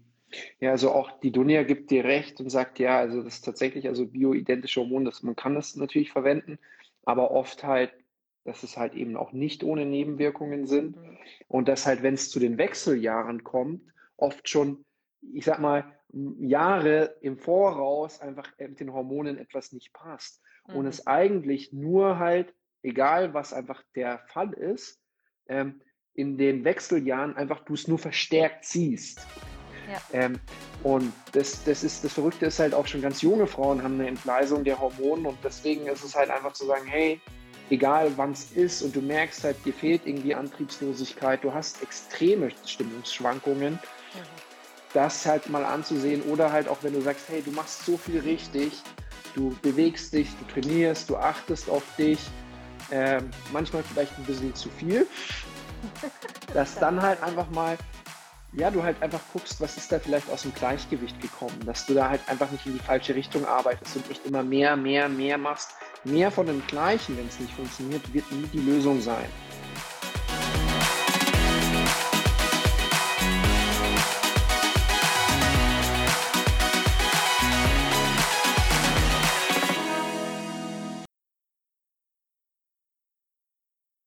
Ja, also auch die Dunja gibt dir recht und sagt, ja, also das ist tatsächlich, also bioidentische Hormone, das, man kann das natürlich verwenden, aber oft halt, dass es halt eben auch nicht ohne Nebenwirkungen sind mhm. und dass halt, wenn es zu den Wechseljahren kommt, oft schon, ich sag mal, Jahre im Voraus einfach mit den Hormonen etwas nicht passt. Mhm. Und es eigentlich nur halt, egal was einfach der Fall ist, ähm, in den Wechseljahren einfach du es nur verstärkt siehst. Ja. Ähm, und das, das ist das Verrückte ist halt auch schon ganz junge Frauen haben eine Entgleisung der Hormone und deswegen ist es halt einfach zu sagen, hey, egal wann es ist und du merkst halt, dir fehlt irgendwie Antriebslosigkeit, du hast extreme Stimmungsschwankungen, mhm das halt mal anzusehen oder halt auch wenn du sagst, hey, du machst so viel richtig, du bewegst dich, du trainierst, du achtest auf dich, äh, manchmal vielleicht ein bisschen zu viel, *laughs* dass dann halt einfach mal, ja, du halt einfach guckst, was ist da vielleicht aus dem Gleichgewicht gekommen, dass du da halt einfach nicht in die falsche Richtung arbeitest und nicht immer mehr, mehr, mehr machst. Mehr von dem Gleichen, wenn es nicht funktioniert, wird nie die Lösung sein.